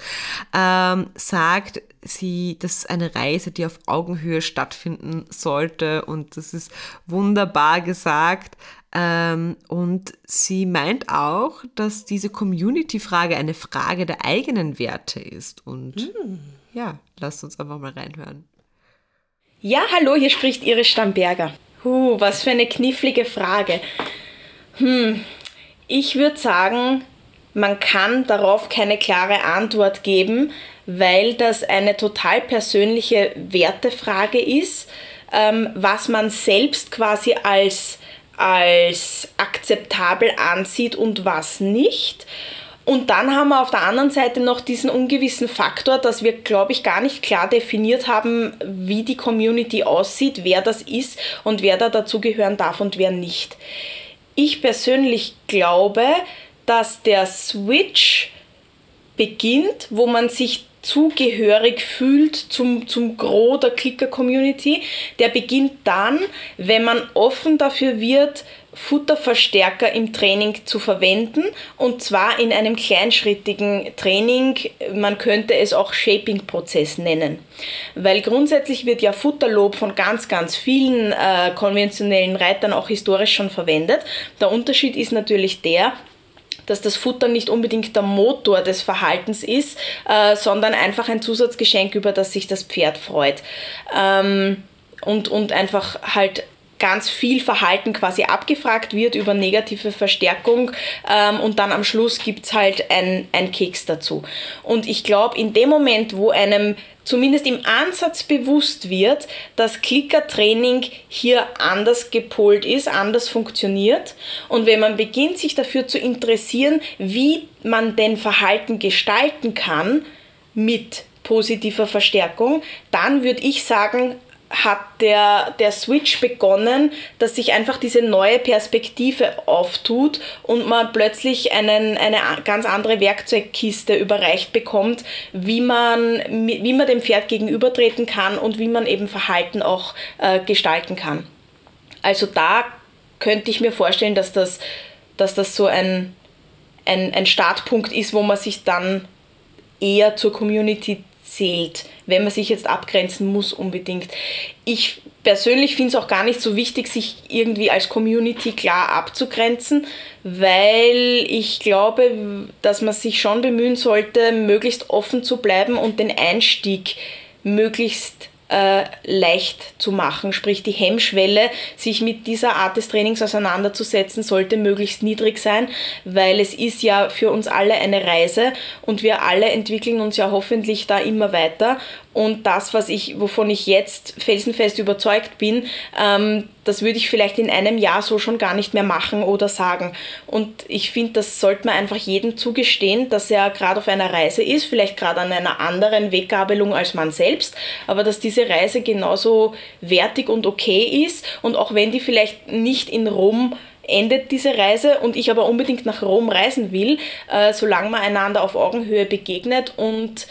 ähm, sagt, sie, das ist eine Reise, die auf Augenhöhe stattfinden sollte und das ist wunderbar gesagt. Ähm, und sie meint auch, dass diese Community-Frage eine Frage der eigenen Werte ist. Und mhm. ja, lasst uns einfach mal reinhören. Ja, hallo, hier spricht Iris Stamberger. Huh, was für eine knifflige Frage. Hm, ich würde sagen, man kann darauf keine klare Antwort geben, weil das eine total persönliche Wertefrage ist, ähm, was man selbst quasi als, als akzeptabel ansieht und was nicht. Und dann haben wir auf der anderen Seite noch diesen ungewissen Faktor, dass wir, glaube ich, gar nicht klar definiert haben, wie die Community aussieht, wer das ist und wer da dazugehören darf und wer nicht. Ich persönlich glaube, dass der Switch beginnt, wo man sich zugehörig fühlt zum, zum Gros der Clicker-Community, der beginnt dann, wenn man offen dafür wird, Futterverstärker im Training zu verwenden und zwar in einem kleinschrittigen Training. Man könnte es auch Shaping-Prozess nennen, weil grundsätzlich wird ja Futterlob von ganz, ganz vielen äh, konventionellen Reitern auch historisch schon verwendet. Der Unterschied ist natürlich der, dass das Futter nicht unbedingt der Motor des Verhaltens ist, äh, sondern einfach ein Zusatzgeschenk, über das sich das Pferd freut. Ähm, und, und einfach halt ganz viel Verhalten quasi abgefragt wird über negative Verstärkung ähm, und dann am Schluss gibt es halt ein, ein Keks dazu. Und ich glaube, in dem Moment, wo einem zumindest im Ansatz bewusst wird, dass Klickertraining hier anders gepolt ist, anders funktioniert und wenn man beginnt, sich dafür zu interessieren, wie man denn Verhalten gestalten kann mit positiver Verstärkung, dann würde ich sagen, hat der, der Switch begonnen, dass sich einfach diese neue Perspektive auftut und man plötzlich einen, eine ganz andere Werkzeugkiste überreicht bekommt, wie man, wie man dem Pferd gegenübertreten kann und wie man eben Verhalten auch äh, gestalten kann. Also da könnte ich mir vorstellen, dass das, dass das so ein, ein, ein Startpunkt ist, wo man sich dann eher zur Community zählt, wenn man sich jetzt abgrenzen muss unbedingt. Ich persönlich finde es auch gar nicht so wichtig, sich irgendwie als Community klar abzugrenzen, weil ich glaube, dass man sich schon bemühen sollte, möglichst offen zu bleiben und den Einstieg möglichst äh, leicht zu machen. Sprich, die Hemmschwelle, sich mit dieser Art des Trainings auseinanderzusetzen, sollte möglichst niedrig sein, weil es ist ja für uns alle eine Reise und wir alle entwickeln uns ja hoffentlich da immer weiter und das, was ich, wovon ich jetzt felsenfest überzeugt bin, ähm, das würde ich vielleicht in einem Jahr so schon gar nicht mehr machen oder sagen. Und ich finde, das sollte man einfach jedem zugestehen, dass er gerade auf einer Reise ist, vielleicht gerade an einer anderen Weggabelung als man selbst, aber dass diese Reise genauso wertig und okay ist. Und auch wenn die vielleicht nicht in Rom endet diese Reise und ich aber unbedingt nach Rom reisen will, äh, solange man einander auf Augenhöhe begegnet und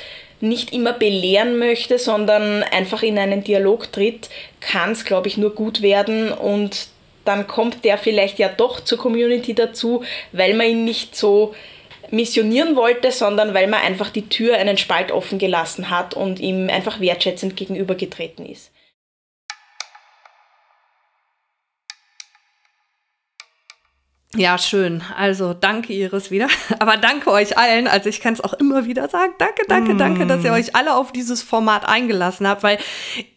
nicht immer belehren möchte, sondern einfach in einen Dialog tritt, kann es, glaube ich, nur gut werden und dann kommt der vielleicht ja doch zur Community dazu, weil man ihn nicht so missionieren wollte, sondern weil man einfach die Tür einen Spalt offen gelassen hat und ihm einfach wertschätzend gegenübergetreten ist. Ja, schön. Also danke Iris wieder. Aber danke euch allen. Also ich kann es auch immer wieder sagen. Danke, danke, mm. danke, dass ihr euch alle auf dieses Format eingelassen habt, weil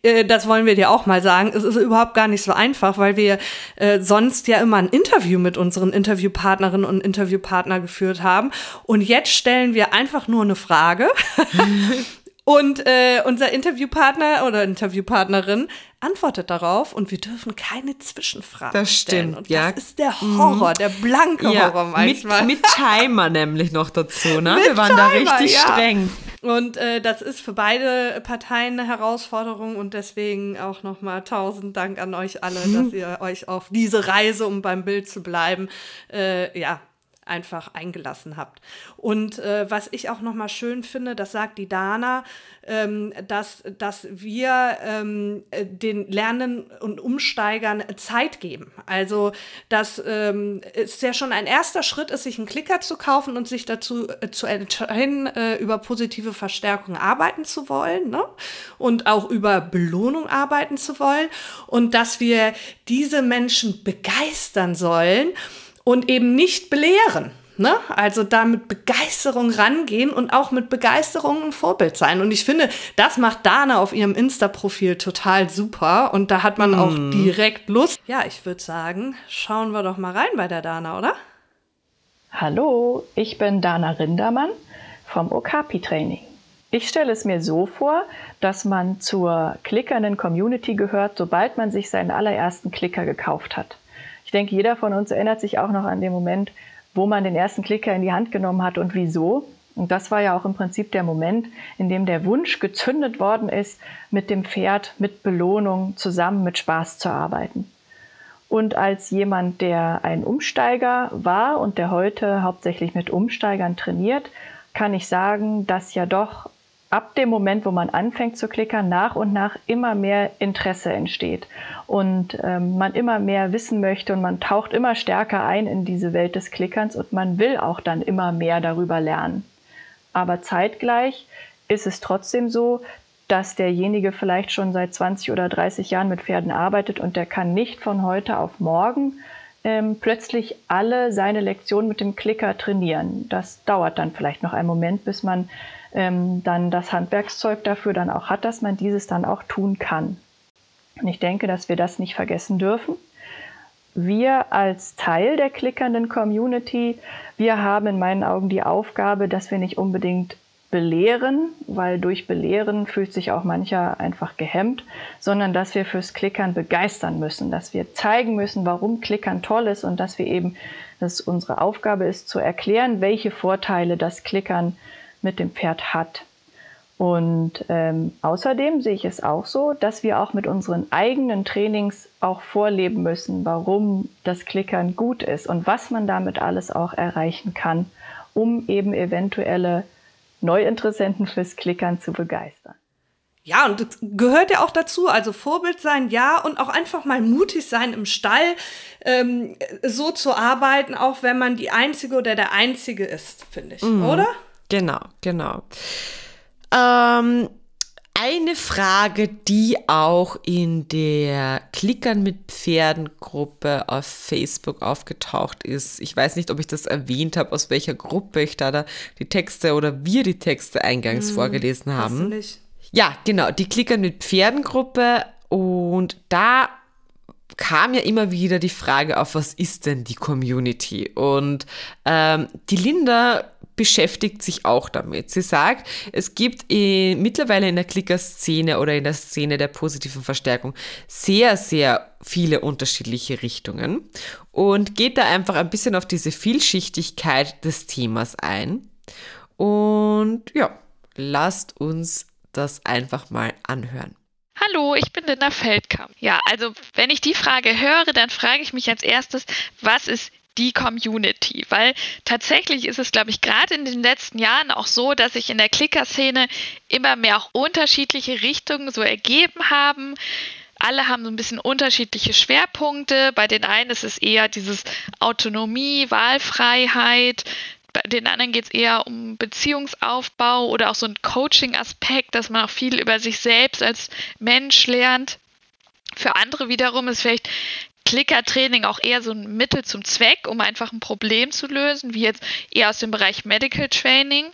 äh, das wollen wir dir auch mal sagen. Es ist überhaupt gar nicht so einfach, weil wir äh, sonst ja immer ein Interview mit unseren Interviewpartnerinnen und Interviewpartner geführt haben. Und jetzt stellen wir einfach nur eine Frage. Und äh, unser Interviewpartner oder Interviewpartnerin antwortet darauf und wir dürfen keine Zwischenfragen das stellen. Stimmt, und ja. das ist der Horror, der blanke ja, Horror manchmal. Mit, mit Timer nämlich noch dazu, ne? wir waren Timer, da richtig ja. streng. Und äh, das ist für beide Parteien eine Herausforderung und deswegen auch nochmal tausend Dank an euch alle, mhm. dass ihr euch auf diese Reise, um beim Bild zu bleiben, äh, ja, einfach eingelassen habt. Und äh, was ich auch noch mal schön finde, das sagt die Dana, ähm, dass, dass wir ähm, den Lernenden und Umsteigern Zeit geben. Also, dass ähm, es ja schon ein erster Schritt ist, sich einen Klicker zu kaufen und sich dazu äh, zu entscheiden, äh, über positive Verstärkung arbeiten zu wollen ne? und auch über Belohnung arbeiten zu wollen und dass wir diese Menschen begeistern sollen und eben nicht belehren. Ne? Also da mit Begeisterung rangehen und auch mit Begeisterung ein Vorbild sein. Und ich finde, das macht Dana auf ihrem Insta-Profil total super. Und da hat man mm. auch mhm. direkt Lust. Ja, ich würde sagen, schauen wir doch mal rein bei der Dana, oder? Hallo, ich bin Dana Rindermann vom Okapi-Training. Ich stelle es mir so vor, dass man zur klickernden Community gehört, sobald man sich seinen allerersten Klicker gekauft hat. Ich denke, jeder von uns erinnert sich auch noch an den Moment, wo man den ersten Klicker in die Hand genommen hat und wieso. Und das war ja auch im Prinzip der Moment, in dem der Wunsch gezündet worden ist, mit dem Pferd, mit Belohnung zusammen mit Spaß zu arbeiten. Und als jemand, der ein Umsteiger war und der heute hauptsächlich mit Umsteigern trainiert, kann ich sagen, dass ja doch ab dem Moment, wo man anfängt zu klickern, nach und nach immer mehr Interesse entsteht und ähm, man immer mehr wissen möchte und man taucht immer stärker ein in diese Welt des Klickerns und man will auch dann immer mehr darüber lernen. Aber zeitgleich ist es trotzdem so, dass derjenige vielleicht schon seit 20 oder 30 Jahren mit Pferden arbeitet und der kann nicht von heute auf morgen ähm, plötzlich alle seine Lektionen mit dem Klicker trainieren. Das dauert dann vielleicht noch einen Moment, bis man ähm, dann das Handwerkszeug dafür dann auch hat, dass man dieses dann auch tun kann. Und ich denke, dass wir das nicht vergessen dürfen. Wir als Teil der klickernden Community, wir haben in meinen Augen die Aufgabe, dass wir nicht unbedingt belehren, weil durch Belehren fühlt sich auch mancher einfach gehemmt, sondern dass wir fürs Klickern begeistern müssen, dass wir zeigen müssen, warum Klickern toll ist und dass wir eben, dass unsere Aufgabe ist, zu erklären, welche Vorteile das Klickern mit dem Pferd hat. Und ähm, außerdem sehe ich es auch so, dass wir auch mit unseren eigenen Trainings auch vorleben müssen, warum das Klickern gut ist und was man damit alles auch erreichen kann, um eben eventuelle Neuinteressenten fürs Klickern zu begeistern. Ja, und das gehört ja auch dazu, also Vorbild sein, ja, und auch einfach mal mutig sein im Stall, ähm, so zu arbeiten, auch wenn man die Einzige oder der Einzige ist, finde ich, mhm. oder? Genau, genau. Ähm, eine Frage, die auch in der Klickern mit Pferden Gruppe auf Facebook aufgetaucht ist. Ich weiß nicht, ob ich das erwähnt habe, aus welcher Gruppe ich da, da die Texte oder wir die Texte eingangs hm, vorgelesen haben. Ja, genau, die Klickern mit Pferden Gruppe und da kam ja immer wieder die Frage auf, was ist denn die Community? Und ähm, die Linda beschäftigt sich auch damit. Sie sagt, es gibt äh, mittlerweile in der Klicker-Szene oder in der Szene der positiven Verstärkung sehr, sehr viele unterschiedliche Richtungen und geht da einfach ein bisschen auf diese Vielschichtigkeit des Themas ein. Und ja, lasst uns das einfach mal anhören. Hallo, ich bin Linda Feldkamp. Ja, also wenn ich die Frage höre, dann frage ich mich als erstes, was ist die Community, weil tatsächlich ist es, glaube ich, gerade in den letzten Jahren auch so, dass sich in der Klicker-Szene immer mehr auch unterschiedliche Richtungen so ergeben haben. Alle haben so ein bisschen unterschiedliche Schwerpunkte. Bei den einen ist es eher dieses Autonomie, Wahlfreiheit. Bei den anderen geht es eher um Beziehungsaufbau oder auch so ein Coaching-Aspekt, dass man auch viel über sich selbst als Mensch lernt. Für andere wiederum ist vielleicht Clicker-Training auch eher so ein Mittel zum Zweck, um einfach ein Problem zu lösen, wie jetzt eher aus dem Bereich Medical Training.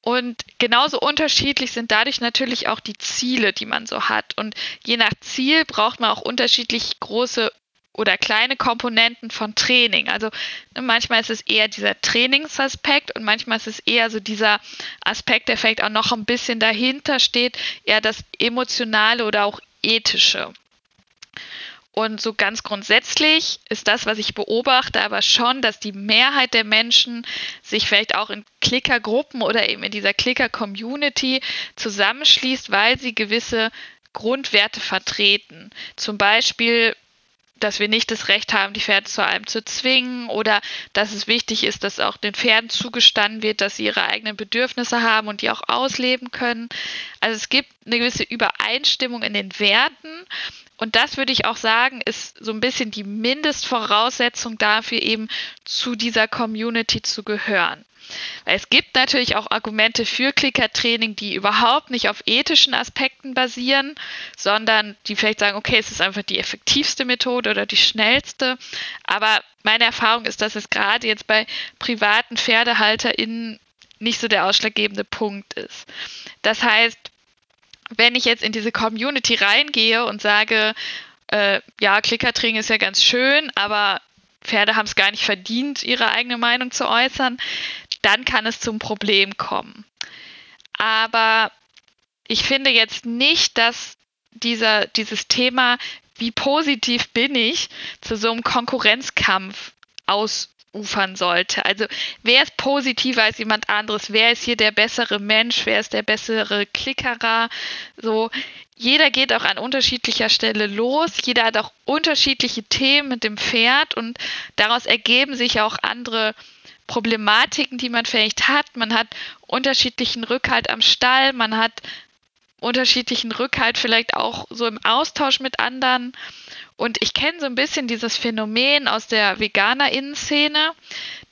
Und genauso unterschiedlich sind dadurch natürlich auch die Ziele, die man so hat. Und je nach Ziel braucht man auch unterschiedlich große oder kleine Komponenten von Training. Also ne, manchmal ist es eher dieser Trainingsaspekt und manchmal ist es eher so dieser Aspekt, der vielleicht auch noch ein bisschen dahinter steht, eher das emotionale oder auch ethische. Und so ganz grundsätzlich ist das, was ich beobachte, aber schon, dass die Mehrheit der Menschen sich vielleicht auch in Klickergruppen oder eben in dieser Klicker-Community zusammenschließt, weil sie gewisse Grundwerte vertreten. Zum Beispiel dass wir nicht das Recht haben, die Pferde zu allem zu zwingen oder dass es wichtig ist, dass auch den Pferden zugestanden wird, dass sie ihre eigenen Bedürfnisse haben und die auch ausleben können. Also es gibt eine gewisse Übereinstimmung in den Werten und das würde ich auch sagen, ist so ein bisschen die Mindestvoraussetzung dafür, eben zu dieser Community zu gehören. Es gibt natürlich auch Argumente für Klickertraining, die überhaupt nicht auf ethischen Aspekten basieren, sondern die vielleicht sagen, okay, es ist einfach die effektivste Methode oder die schnellste. Aber meine Erfahrung ist, dass es gerade jetzt bei privaten PferdehalterInnen nicht so der ausschlaggebende Punkt ist. Das heißt, wenn ich jetzt in diese Community reingehe und sage, äh, ja, Klickertraining ist ja ganz schön, aber Pferde haben es gar nicht verdient, ihre eigene Meinung zu äußern, dann kann es zum Problem kommen. Aber ich finde jetzt nicht, dass dieser, dieses Thema, wie positiv bin ich, zu so einem Konkurrenzkampf ausufern sollte. Also wer ist positiver als jemand anderes? Wer ist hier der bessere Mensch? Wer ist der bessere Klickerer? So, jeder geht auch an unterschiedlicher Stelle los. Jeder hat auch unterschiedliche Themen mit dem Pferd und daraus ergeben sich auch andere Problematiken, die man vielleicht hat. Man hat unterschiedlichen Rückhalt am Stall, man hat unterschiedlichen Rückhalt vielleicht auch so im Austausch mit anderen. Und ich kenne so ein bisschen dieses Phänomen aus der VeganerInnen-Szene,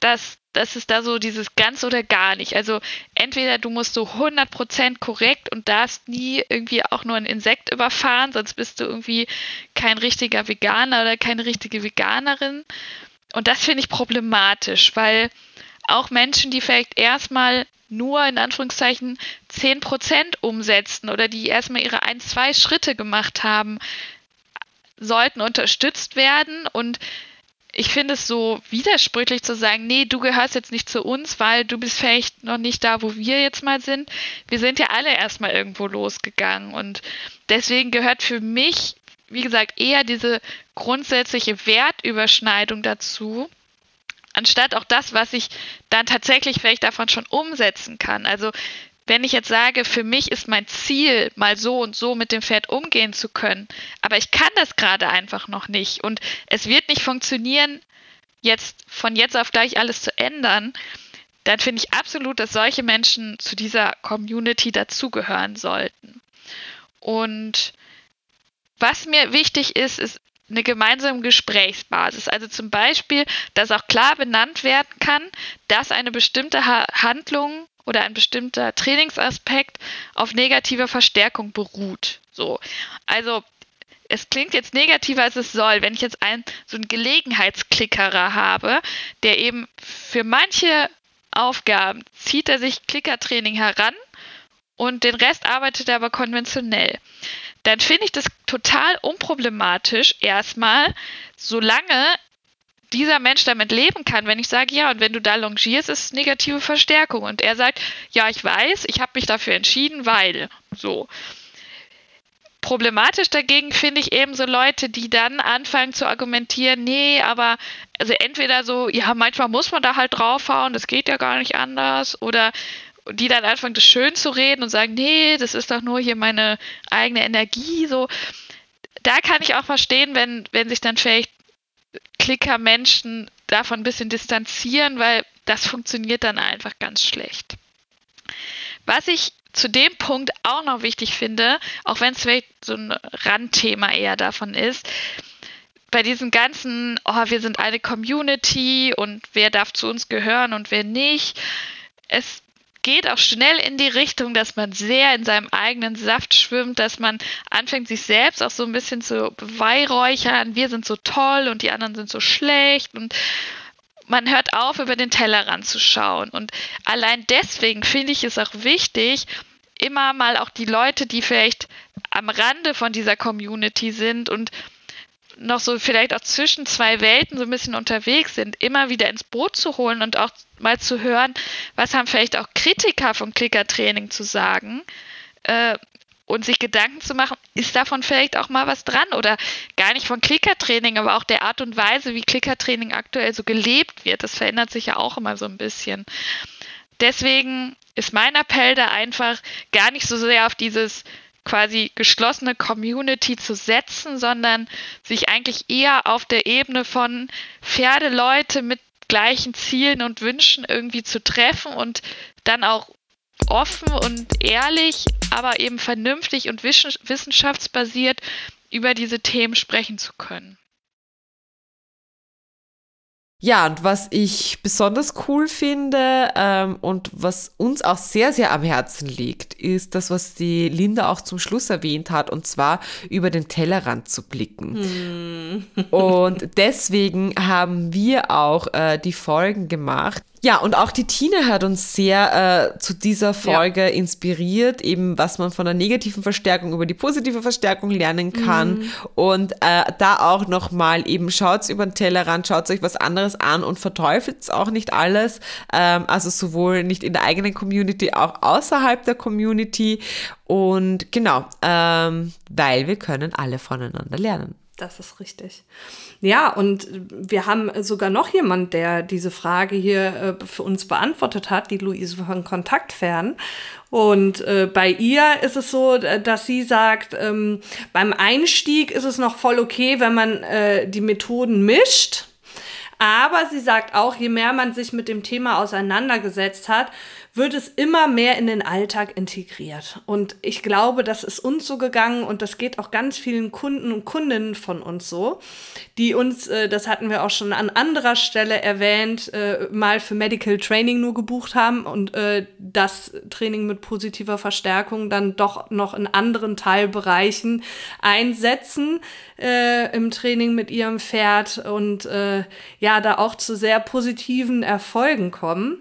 dass, dass es da so dieses ganz oder gar nicht. Also entweder du musst so 100% korrekt und darfst nie irgendwie auch nur ein Insekt überfahren, sonst bist du irgendwie kein richtiger Veganer oder keine richtige Veganerin. Und das finde ich problematisch, weil auch Menschen, die vielleicht erstmal nur in Anführungszeichen 10% umsetzen oder die erstmal ihre ein, zwei Schritte gemacht haben, sollten unterstützt werden. Und ich finde es so widersprüchlich zu sagen, nee, du gehörst jetzt nicht zu uns, weil du bist vielleicht noch nicht da, wo wir jetzt mal sind. Wir sind ja alle erstmal irgendwo losgegangen. Und deswegen gehört für mich wie gesagt, eher diese grundsätzliche Wertüberschneidung dazu, anstatt auch das, was ich dann tatsächlich vielleicht davon schon umsetzen kann. Also wenn ich jetzt sage, für mich ist mein Ziel, mal so und so mit dem Pferd umgehen zu können, aber ich kann das gerade einfach noch nicht und es wird nicht funktionieren, jetzt von jetzt auf gleich alles zu ändern, dann finde ich absolut, dass solche Menschen zu dieser Community dazugehören sollten. Und was mir wichtig ist, ist eine gemeinsame Gesprächsbasis. Also zum Beispiel, dass auch klar benannt werden kann, dass eine bestimmte Handlung oder ein bestimmter Trainingsaspekt auf negativer Verstärkung beruht. So. Also es klingt jetzt negativer, als es soll. Wenn ich jetzt einen, so einen Gelegenheitsklickerer habe, der eben für manche Aufgaben zieht er sich Klickertraining heran und den Rest arbeitet er aber konventionell dann finde ich das total unproblematisch erstmal, solange dieser Mensch damit leben kann, wenn ich sage, ja, und wenn du da longierst, ist es negative Verstärkung. Und er sagt, ja, ich weiß, ich habe mich dafür entschieden, weil so. Problematisch dagegen finde ich eben so Leute, die dann anfangen zu argumentieren, nee, aber also entweder so, ja, manchmal muss man da halt draufhauen, das geht ja gar nicht anders, oder die dann anfangen, das schön zu reden und sagen, nee, das ist doch nur hier meine eigene Energie, so. Da kann ich auch verstehen, wenn, wenn sich dann vielleicht Klicker-Menschen davon ein bisschen distanzieren, weil das funktioniert dann einfach ganz schlecht. Was ich zu dem Punkt auch noch wichtig finde, auch wenn es vielleicht so ein Randthema eher davon ist, bei diesem ganzen, oh, wir sind eine Community und wer darf zu uns gehören und wer nicht, es geht auch schnell in die Richtung, dass man sehr in seinem eigenen Saft schwimmt, dass man anfängt, sich selbst auch so ein bisschen zu beweihräuchern. Wir sind so toll und die anderen sind so schlecht und man hört auf, über den Tellerrand zu schauen. Und allein deswegen finde ich es auch wichtig, immer mal auch die Leute, die vielleicht am Rande von dieser Community sind und noch so vielleicht auch zwischen zwei Welten so ein bisschen unterwegs sind, immer wieder ins Boot zu holen und auch mal zu hören, was haben vielleicht auch Kritiker von Klickertraining zu sagen äh, und sich Gedanken zu machen, ist davon vielleicht auch mal was dran oder gar nicht von Klickertraining, aber auch der Art und Weise, wie Klickertraining aktuell so gelebt wird, das verändert sich ja auch immer so ein bisschen. Deswegen ist mein Appell da einfach gar nicht so sehr auf dieses quasi geschlossene Community zu setzen, sondern sich eigentlich eher auf der Ebene von Pferdeleute mit gleichen Zielen und Wünschen irgendwie zu treffen und dann auch offen und ehrlich, aber eben vernünftig und wissenschaftsbasiert über diese Themen sprechen zu können. Ja, und was ich besonders cool finde ähm, und was uns auch sehr, sehr am Herzen liegt, ist das, was die Linda auch zum Schluss erwähnt hat, und zwar über den Tellerrand zu blicken. Mm. und deswegen haben wir auch äh, die Folgen gemacht, ja, und auch die Tina hat uns sehr äh, zu dieser Folge ja. inspiriert, eben was man von der negativen Verstärkung über die positive Verstärkung lernen kann. Mhm. Und äh, da auch nochmal eben schaut über den Tellerrand, schaut euch was anderes an und verteufelt auch nicht alles. Ähm, also sowohl nicht in der eigenen Community, auch außerhalb der Community. Und genau, ähm, weil wir können alle voneinander lernen. Das ist richtig. Ja, und wir haben sogar noch jemand, der diese Frage hier äh, für uns beantwortet hat, die Luise von Kontaktfern. Und äh, bei ihr ist es so, dass sie sagt, ähm, beim Einstieg ist es noch voll okay, wenn man äh, die Methoden mischt. Aber sie sagt auch, je mehr man sich mit dem Thema auseinandergesetzt hat, wird es immer mehr in den Alltag integriert. Und ich glaube, das ist uns so gegangen und das geht auch ganz vielen Kunden und Kundinnen von uns so, die uns, äh, das hatten wir auch schon an anderer Stelle erwähnt, äh, mal für Medical Training nur gebucht haben und äh, das Training mit positiver Verstärkung dann doch noch in anderen Teilbereichen einsetzen im Training mit ihrem Pferd und ja, da auch zu sehr positiven Erfolgen kommen.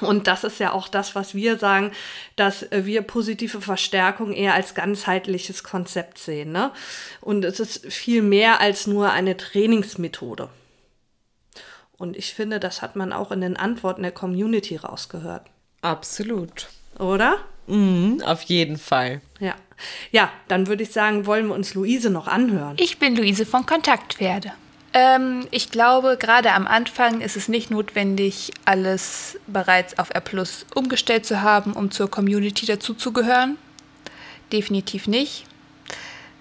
Und das ist ja auch das, was wir sagen, dass wir positive Verstärkung eher als ganzheitliches Konzept sehen. Ne? Und es ist viel mehr als nur eine Trainingsmethode. Und ich finde, das hat man auch in den Antworten der Community rausgehört. Absolut. Oder? Mhm, auf jeden Fall. Ja. Ja, dann würde ich sagen, wollen wir uns Luise noch anhören. Ich bin Luise von Kontaktpferde. Ähm, ich glaube, gerade am Anfang ist es nicht notwendig, alles bereits auf R Plus umgestellt zu haben, um zur Community dazuzugehören. Definitiv nicht.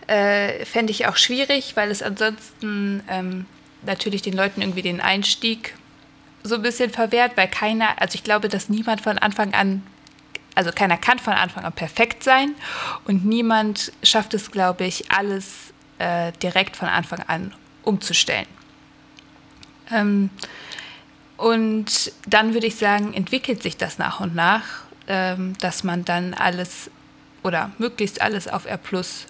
Äh, Fände ich auch schwierig, weil es ansonsten ähm, natürlich den Leuten irgendwie den Einstieg so ein bisschen verwehrt, weil keiner, also ich glaube, dass niemand von Anfang an, also keiner kann von Anfang an perfekt sein und niemand schafft es, glaube ich, alles äh, direkt von Anfang an umzustellen. Ähm, und dann würde ich sagen, entwickelt sich das nach und nach, ähm, dass man dann alles oder möglichst alles auf R Plus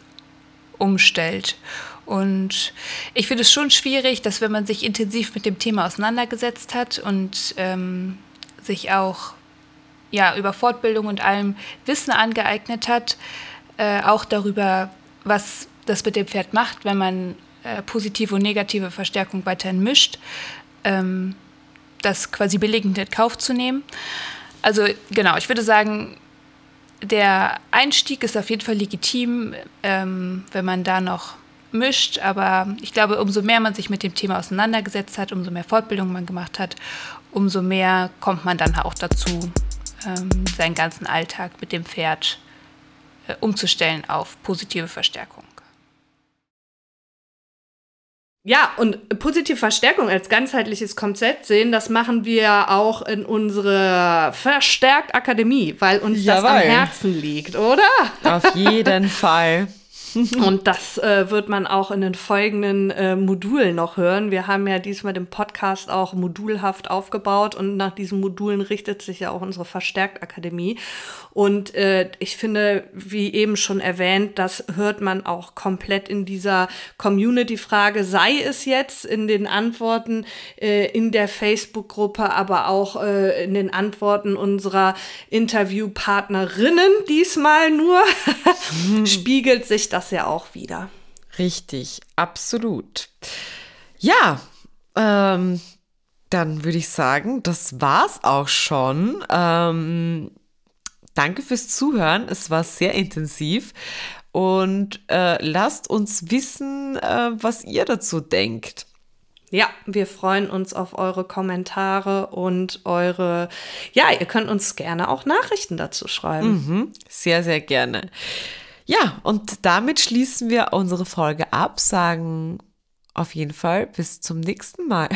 umstellt. Und ich finde es schon schwierig, dass wenn man sich intensiv mit dem Thema auseinandergesetzt hat und ähm, sich auch ja, über Fortbildung und allem Wissen angeeignet hat, äh, auch darüber, was das mit dem Pferd macht, wenn man äh, positive und negative Verstärkung weiterhin mischt, ähm, das quasi billigend in Kauf zu nehmen. Also genau, ich würde sagen, der Einstieg ist auf jeden Fall legitim, ähm, wenn man da noch mischt, aber ich glaube, umso mehr man sich mit dem Thema auseinandergesetzt hat, umso mehr Fortbildung man gemacht hat, umso mehr kommt man dann auch dazu, ähm, seinen ganzen Alltag mit dem Pferd äh, umzustellen auf positive Verstärkung. Ja, und positive Verstärkung als ganzheitliches Konzept sehen, das machen wir auch in unserer Verstärkt Akademie, weil uns Jawohl. das am Herzen liegt, oder? Auf jeden Fall. Und das äh, wird man auch in den folgenden äh, Modulen noch hören. Wir haben ja diesmal den Podcast auch modulhaft aufgebaut und nach diesen Modulen richtet sich ja auch unsere Verstärktakademie. Und äh, ich finde, wie eben schon erwähnt, das hört man auch komplett in dieser Community-Frage, sei es jetzt in den Antworten äh, in der Facebook-Gruppe, aber auch äh, in den Antworten unserer Interviewpartnerinnen diesmal nur, spiegelt sich das ja auch wieder. Richtig, absolut. Ja, ähm, dann würde ich sagen, das war's auch schon. Ähm, danke fürs Zuhören. Es war sehr intensiv. Und äh, lasst uns wissen, äh, was ihr dazu denkt. Ja, wir freuen uns auf eure Kommentare und eure, ja, ihr könnt uns gerne auch Nachrichten dazu schreiben. Mhm, sehr, sehr gerne. Ja, und damit schließen wir unsere Folge ab, sagen auf jeden Fall bis zum nächsten Mal.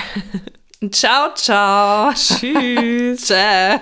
Ciao, ciao. Tschüss. Ciao.